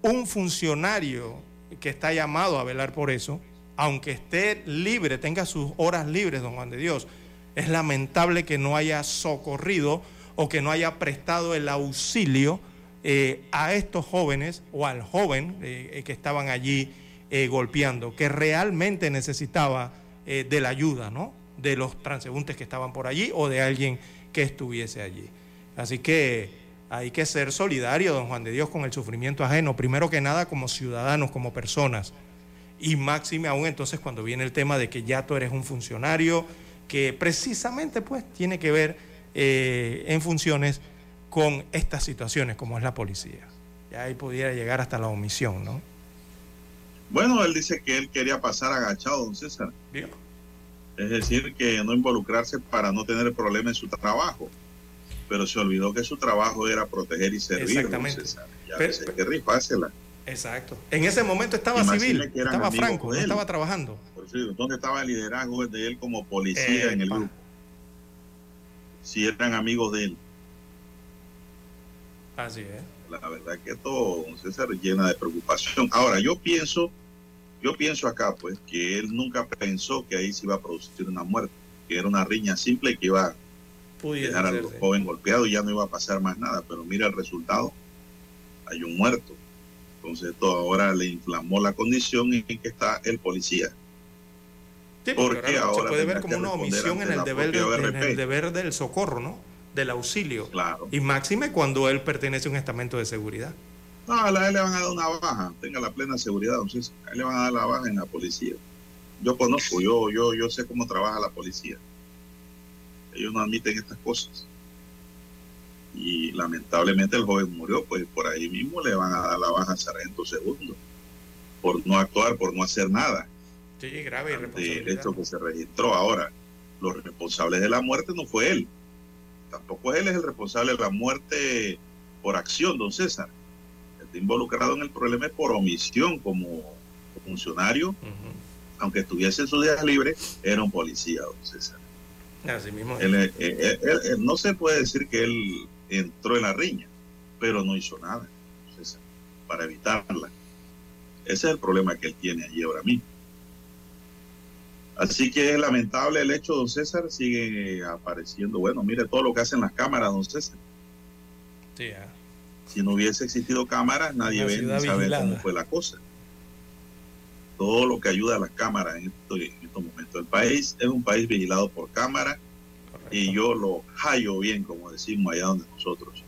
un funcionario que está llamado a velar por eso, aunque esté libre, tenga sus horas libres, don Juan de Dios, es lamentable que no haya socorrido o que no haya prestado el auxilio eh, a estos jóvenes o al joven eh, que estaban allí golpeando, que realmente necesitaba de la ayuda, ¿no? de los transeúntes que estaban por allí o de alguien que estuviese allí. Así que hay que ser solidario, don Juan de Dios, con el sufrimiento ajeno, primero que nada como ciudadanos, como personas. Y máxime aún entonces cuando viene el tema de que ya tú eres un funcionario que precisamente pues tiene que ver eh, en funciones con estas situaciones como es la policía. Ya ahí pudiera llegar hasta la omisión, ¿no? Bueno, él dice que él quería pasar agachado, don César. Bien. Es decir, que no involucrarse para no tener problemas en su trabajo. Pero se olvidó que su trabajo era proteger y servir. Exactamente. Ya que rifársela. Exacto. En ese momento estaba civil, estaba franco, estaba trabajando. Por ¿Dónde estaba el liderazgo de él como policía en el grupo? Si eran amigos de él. Así es. La verdad que todo César llena de preocupación. Ahora, yo pienso yo pienso acá, pues, que él nunca pensó que ahí se iba a producir una muerte, que era una riña simple y que iba a dejar a los jóvenes golpeados y ya no iba a pasar más nada. Pero mira el resultado, hay un muerto. Entonces esto ahora le inflamó la condición en que está el policía. Sí, porque ahora, se puede ver como una omisión en el, deber en el deber del socorro, ¿no? Del auxilio. Claro. Y máxime cuando él pertenece a un estamento de seguridad. No, a él le van a dar una baja, tenga la plena seguridad, entonces a él le van a dar la baja en la policía. Yo conozco, yo, yo, yo sé cómo trabaja la policía. Ellos no admiten estas cosas. Y lamentablemente el joven murió, pues por ahí mismo le van a dar la baja al sargento segundo, por no actuar, por no hacer nada. Sí, grave que se registró ahora. Los responsables de la muerte no fue él. Tampoco él es el responsable de la muerte por acción, don César involucrado en el problema es por omisión como funcionario, aunque estuviese en su día libre, era un policía, don César. Así mismo. Eh, eh, no se puede decir que él entró en la riña, pero no hizo nada, César, para evitarla. Ese es el problema que él tiene allí ahora mismo. Así que es lamentable el hecho, don César, sigue apareciendo. Bueno, mire todo lo que hacen las cámaras, don César. Sí, si no hubiese existido cámaras, nadie ve ni sabe cómo fue la cosa. Todo lo que ayuda a las cámaras en, estos momentos. El país es un país vigilado por cámaras y yo lo hallo bien, como decimos allá donde nosotros.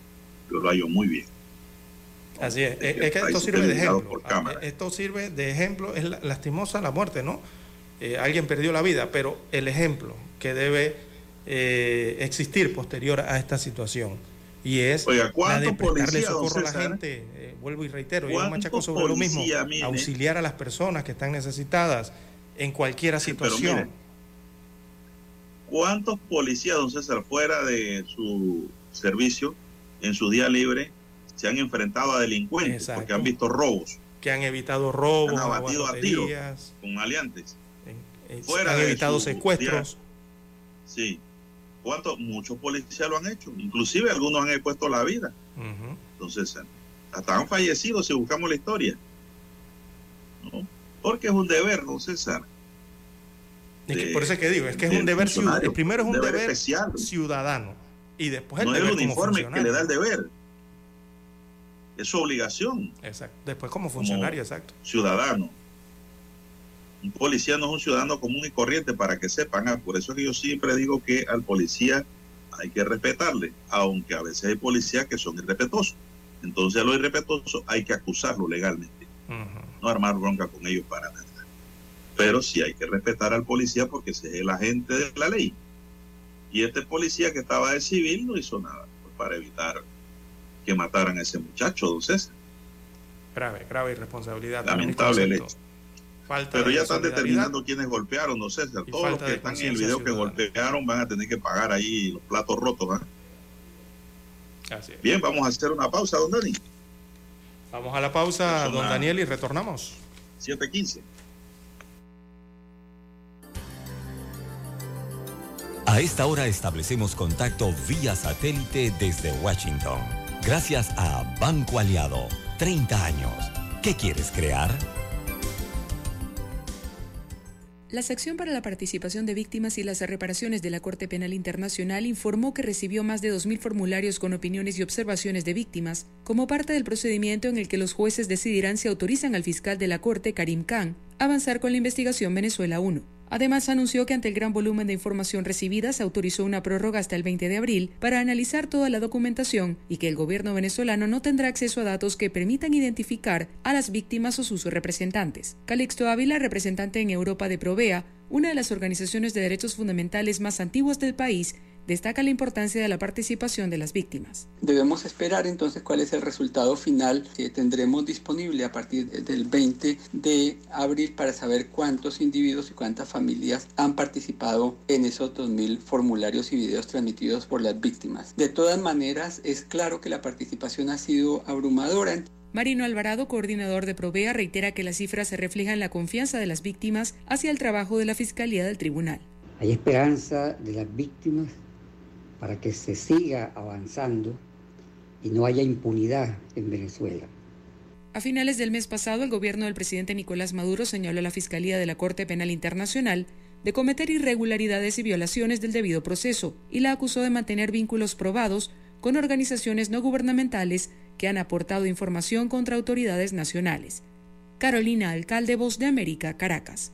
Yo lo hallo muy bien. Así es, es, que esto sirve de ejemplo. Ah, esto sirve de ejemplo, es lastimosa la muerte, ¿no? Eh, alguien perdió la vida, pero el ejemplo que debe eh, existir posterior a esta situación y es Oiga, la de prestarle socorro a la gente. Eh, vuelvo y reitero, yo machaco sobre lo mismo. Auxiliar a las personas que están necesitadas en cualquier situación. ¿Cuántos policías, don César, fuera de su servicio, en su día libre, se han enfrentado a delincuentes porque han visto robos? Que han evitado robos, han abatido a tiros con aliantes. Eh, fuera han evitado secuestros. Sí, ¿Cuántos? Muchos policías lo han hecho. Inclusive algunos han expuesto la vida. Entonces, hasta han fallecido si buscamos la historia. ¿No? Porque es un deber, ¿no, César? por eso es que digo, es que es un deber ciudadano. Primero es un deber, especial. ciudadano. Y después el no deber es el uniforme que le da el deber. Es su obligación. Exacto. Después como funcionario, exacto. Ciudadano. Un policía no es un ciudadano común y corriente para que sepan. Ah, por eso es que yo siempre digo que al policía hay que respetarle, aunque a veces hay policías que son irrespetuosos. Entonces a los irrespetuosos hay que acusarlo legalmente, no armar bronca con ellos para nada. Pero sí hay que respetar al policía porque ese es el agente de la ley. Y este policía que estaba de civil no hizo nada pues, para evitar que mataran a ese muchacho, don César. Grave, grave irresponsabilidad. Lamentable el hecho. Pero ya están determinando quiénes golpearon, no sé, todos los que están en el video que golpearon van a tener que pagar ahí los platos rotos. ¿ah? Bien, vamos a hacer una pausa, don Dani. Vamos a la pausa, don Daniel, y retornamos. 7.15. A esta hora establecemos contacto vía satélite desde Washington. Gracias a Banco Aliado. 30 años. ¿Qué quieres crear? La sección para la participación de víctimas y las reparaciones de la Corte Penal Internacional informó que recibió más de 2.000 formularios con opiniones y observaciones de víctimas, como parte del procedimiento en el que los jueces decidirán si autorizan al fiscal de la Corte, Karim Khan, avanzar con la investigación Venezuela 1. Además, anunció que ante el gran volumen de información recibida se autorizó una prórroga hasta el 20 de abril para analizar toda la documentación y que el gobierno venezolano no tendrá acceso a datos que permitan identificar a las víctimas o sus representantes. Calixto Ávila, representante en Europa de Provea, una de las organizaciones de derechos fundamentales más antiguas del país, destaca la importancia de la participación de las víctimas. Debemos esperar entonces cuál es el resultado final que tendremos disponible a partir del 20 de abril para saber cuántos individuos y cuántas familias han participado en esos 2.000 formularios y videos transmitidos por las víctimas. De todas maneras, es claro que la participación ha sido abrumadora. Marino Alvarado, coordinador de Provea, reitera que las cifras se reflejan la confianza de las víctimas hacia el trabajo de la Fiscalía del Tribunal. Hay esperanza de las víctimas para que se siga avanzando y no haya impunidad en Venezuela. A finales del mes pasado, el gobierno del presidente Nicolás Maduro señaló a la Fiscalía de la Corte Penal Internacional de cometer irregularidades y violaciones del debido proceso y la acusó de mantener vínculos probados con organizaciones no gubernamentales que han aportado información contra autoridades nacionales. Carolina Alcalde, Voz de América, Caracas.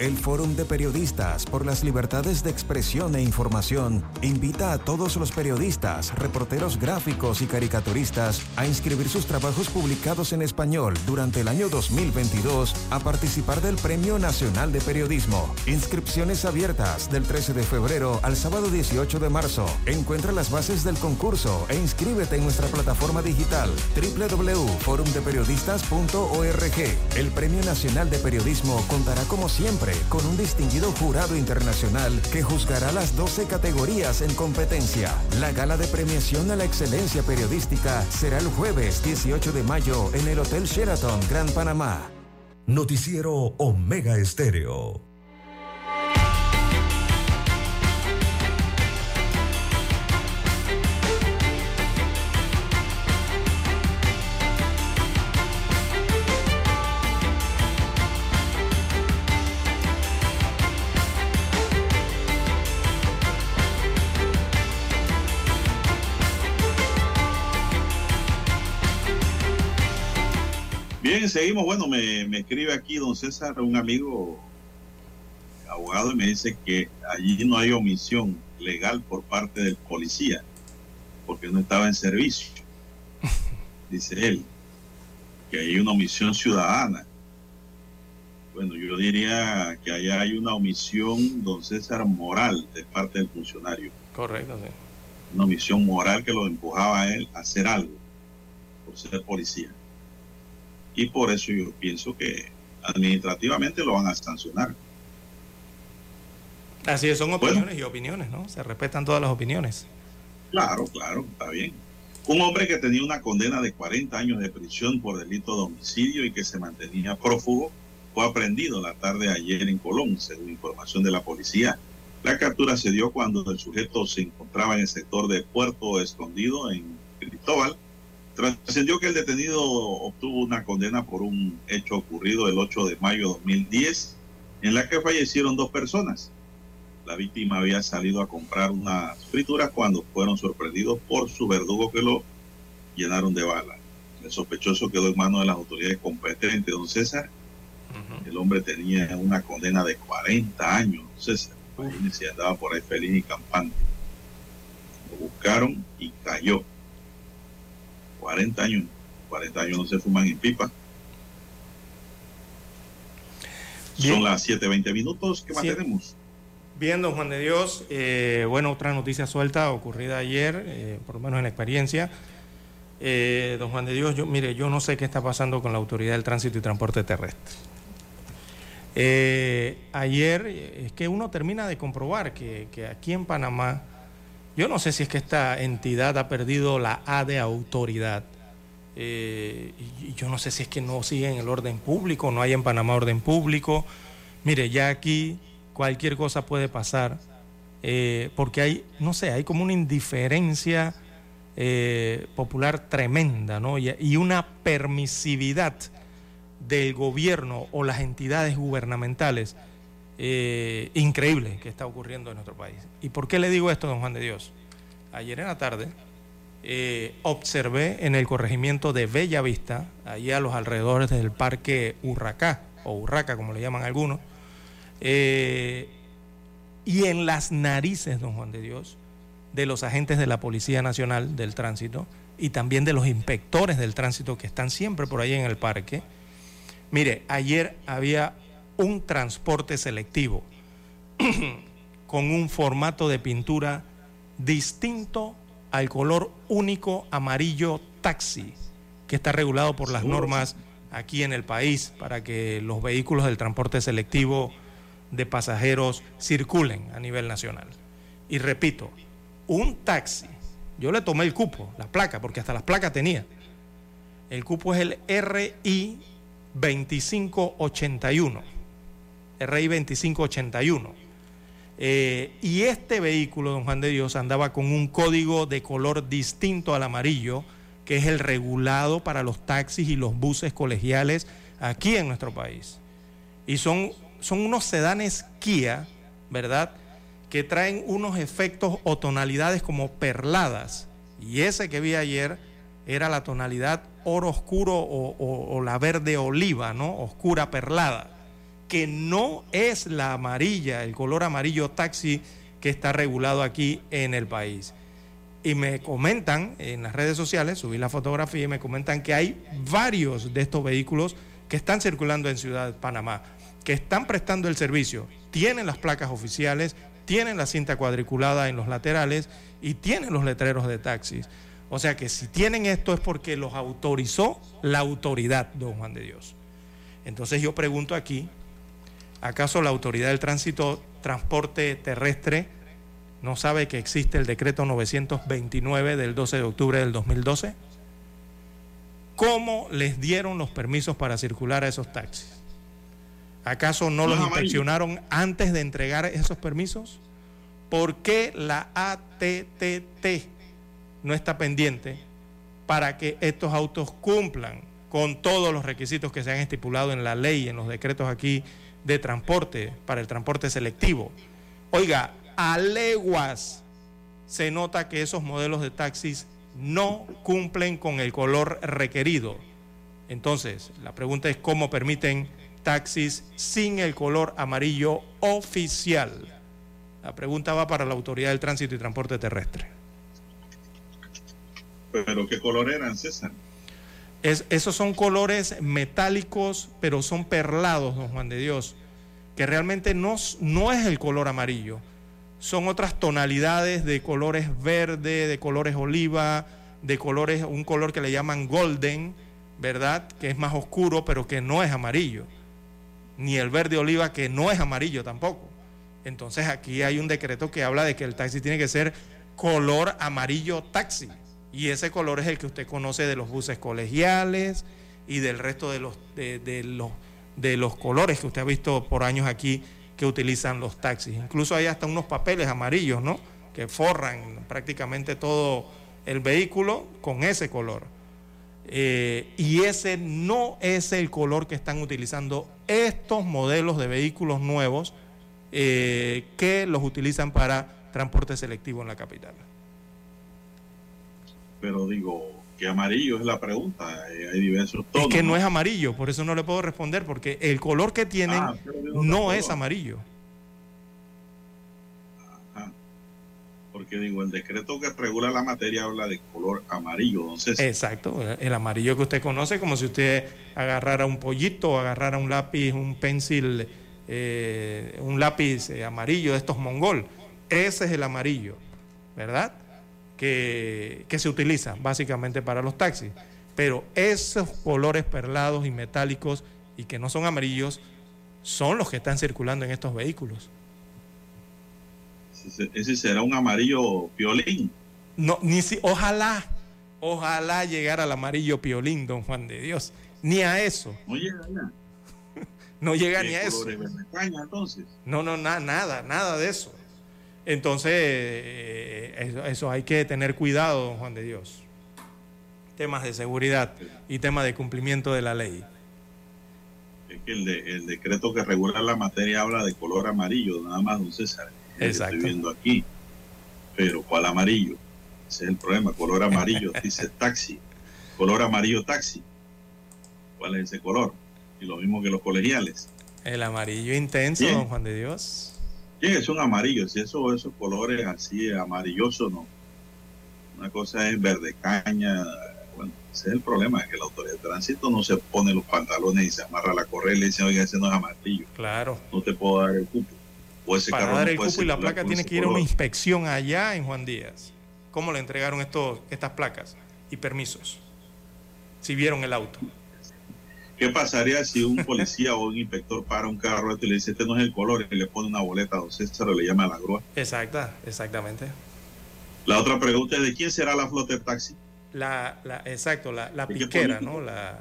El Fórum de Periodistas por las Libertades de Expresión e Información invita a todos los periodistas, reporteros gráficos y caricaturistas a inscribir sus trabajos publicados en español durante el año 2022 a participar del Premio Nacional de Periodismo. Inscripciones abiertas del 13 de febrero al sábado 18 de marzo. Encuentra las bases del concurso e inscríbete en nuestra plataforma digital www.forumdeperiodistas.org. El Premio Nacional de Periodismo contará como siempre con un distinguido jurado internacional que juzgará las 12 categorías en competencia. La gala de premiación a la excelencia periodística será el jueves 18 de mayo en el Hotel Sheraton Gran Panamá. Noticiero Omega Estéreo. Bien, seguimos. Bueno, me, me escribe aquí don César, un amigo abogado, y me dice que allí no hay omisión legal por parte del policía, porque no estaba en servicio. Dice él, que hay una omisión ciudadana. Bueno, yo diría que allá hay una omisión, don César, moral de parte del funcionario. Correcto, sí. Una omisión moral que lo empujaba a él a hacer algo por ser policía. Y por eso yo pienso que administrativamente lo van a sancionar. Así es, son opiniones y opiniones, ¿no? Se respetan todas las opiniones. Claro, claro, está bien. Un hombre que tenía una condena de 40 años de prisión por delito de homicidio y que se mantenía prófugo fue aprendido la tarde de ayer en Colón, según información de la policía. La captura se dio cuando el sujeto se encontraba en el sector de Puerto Escondido, en Cristóbal. Trascendió que el detenido obtuvo una condena por un hecho ocurrido el 8 de mayo de 2010, en la que fallecieron dos personas. La víctima había salido a comprar unas frituras cuando fueron sorprendidos por su verdugo que lo llenaron de bala. El sospechoso quedó en manos de las autoridades competentes, don César. El hombre tenía una condena de 40 años, don César. Imagínense, andaba por ahí feliz y campante. Lo buscaron y cayó. 40 años. 40 años no se fuman en pipa. Bien. Son las 7.20 minutos. ¿Qué más Sí. tenemos? Bien, don Juan de Dios, eh, bueno, otra noticia suelta ocurrida ayer, eh, por lo menos en la experiencia. Eh, don Juan de Dios, yo, mire, yo no sé qué está pasando con la Autoridad del Tránsito y Transporte Terrestre. Eh, ayer eh, es que uno termina de comprobar que, que aquí en Panamá, yo no sé si es que esta entidad ha perdido la A de autoridad. Eh, yo no sé si es que no siguen el orden público, no hay en Panamá orden público. Mire, ya aquí cualquier cosa puede pasar, eh, porque hay, no sé, hay como una indiferencia eh, popular tremenda, ¿no? Y una permisividad del gobierno o las entidades gubernamentales eh, increíble que está ocurriendo en nuestro país. ¿Y por qué le digo esto, don Juan de Dios? Ayer en la tarde eh, observé en el corregimiento de Bella Vista, allí a los alrededores del parque Urracá, o Urraca como le llaman algunos, eh, y en las narices, don Juan de Dios, de los agentes de la Policía Nacional del Tránsito y también de los inspectores del tránsito que están siempre por ahí en el parque. Mire, ayer había un transporte selectivo con un formato de pintura distinto al color único amarillo taxi que está regulado por las normas aquí en el país para que los vehículos del transporte selectivo de pasajeros circulen a nivel nacional. Y repito, un taxi Yo le tomé el cupo, la placa, porque hasta las placas tenía. El cupo es el RI 2581. RI 2581. Eh, y este vehículo, don Juan de Dios, andaba con un código de color distinto al amarillo, que es el regulado para los taxis y los buses colegiales aquí en nuestro país. Y son, son unos sedanes Kia, ¿verdad? Que traen unos efectos o tonalidades como perladas. Y ese que vi ayer era la tonalidad oro oscuro o, o la verde oliva, ¿no? Oscura perlada que no es la amarilla, el color amarillo taxi que está regulado aquí en el país. Y me comentan en las redes sociales, subí la fotografía y me comentan que hay varios de estos vehículos que están circulando en Ciudad de Panamá, que están prestando el servicio, tienen las placas oficiales, tienen la cinta cuadriculada en los laterales y tienen los letreros de taxis. O sea que si tienen esto es porque los autorizó la autoridad, don Juan de Dios. Entonces yo pregunto aquí, ¿Acaso la Autoridad del Tránsito Transporte Terrestre no sabe que existe el decreto 929 del 12 de octubre del 2012? ¿Cómo les dieron los permisos para circular a esos taxis? ¿Acaso no los inspeccionaron antes de entregar esos permisos? ¿Por qué la ATTT no está pendiente para que estos autos cumplan con todos los requisitos que se han estipulado en la ley, en los decretos aquí de transporte para el transporte selectivo. Oiga, a leguas se nota que esos modelos de taxis no cumplen con el color requerido. Entonces, la pregunta es cómo permiten taxis sin el color amarillo oficial. La pregunta va para la Autoridad del Tránsito y Transporte Terrestre. ¿Pero qué color eran, César? Esos son colores metálicos, pero son perlados, don Juan de Dios, que realmente no, no es el color amarillo. Son otras tonalidades de colores verde, de colores oliva, de colores, un color que le llaman golden, ¿verdad? Que es más oscuro, pero que no es amarillo. Ni el verde oliva, que no es amarillo tampoco. Entonces aquí hay un decreto que habla de que el taxi tiene que ser color amarillo taxi. Y ese color es el que usted conoce de los buses colegiales y del resto de los, de, los, de los colores que usted ha visto por años aquí que utilizan los taxis. Incluso hay hasta unos papeles amarillos, ¿no? Que forran prácticamente todo el vehículo con ese color. Eh, y ese no es el color que están utilizando estos modelos de vehículos nuevos eh, que los utilizan para transporte selectivo en la capital pero digo, que amarillo es la pregunta, eh, hay diversos tonos. Es que no es amarillo, por eso no le puedo responder, porque el color que tienen ah, no es amarillo. Porque digo, el decreto que regula la materia habla de color amarillo, entonces. Exacto, el amarillo que usted conoce, como si usted agarrara un pollito agarrara un lápiz, un pencil, eh, un lápiz eh, amarillo de estos mongol. Ese es el amarillo, ¿verdad? Que, se utiliza básicamente para los taxis. Pero esos colores perlados y metálicos y que no son amarillos son los que están circulando en estos vehículos. Ese será un amarillo piolín. No, ni si, ojalá, ojalá llegara al amarillo piolín, don Juan de Dios. Ni a eso. No llega No llega ni a eso. entonces? No, no, nada, nada de eso. Entonces, eh, eso, hay que tener cuidado, don Juan de Dios. Temas de seguridad y temas de cumplimiento de la ley. Es que el, decreto que regula la materia habla de color amarillo, nada más, don César. Exacto. Estoy viendo aquí. Pero, ¿cuál amarillo? Ese es el problema, color amarillo, dice taxi. Color amarillo taxi. ¿Cuál es ese color? Y lo mismo que los colegiales. El amarillo intenso, don Juan de Dios es un amarillo, si eso, esos colores así amarillosos, no. Una cosa es verde caña, bueno, ese es el problema, que la autoridad de tránsito no se pone los pantalones y se amarra la correa y le dice, oiga, ese no es amarillo. Claro. No te puedo dar el cupo. O ese Para dar el cupo y la placa tiene que ir a una inspección allá en Juan Díaz. ¿Cómo le entregaron estos, estas placas y permisos? Si vieron el auto. ¿Qué pasaría si un policía o un inspector para un carro y le dice, este no es el color, y le pone una boleta a don César o le llama a la grúa? Exacta, exactamente. La otra pregunta es de quién será la flota de taxi. La, la, exacto, la, la ¿De qué piquera? ¿no? La,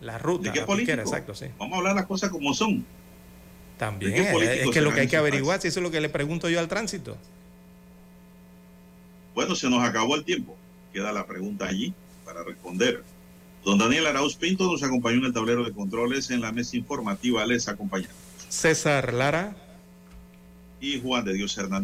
la ruta, ¿De qué la piquera, exacto, sí. Vamos a hablar las cosas como son. También, ¿De qué eh, políticos es que lo que hay que averiguar, si eso es lo que le pregunto yo al tránsito. Bueno, se nos acabó el tiempo. Queda la pregunta allí para responder. Don Daniel Arauz Pinto nos acompañó en el tablero de controles en la mesa informativa. Les acompaña. César Lara. Y Juan de Dios Hernández.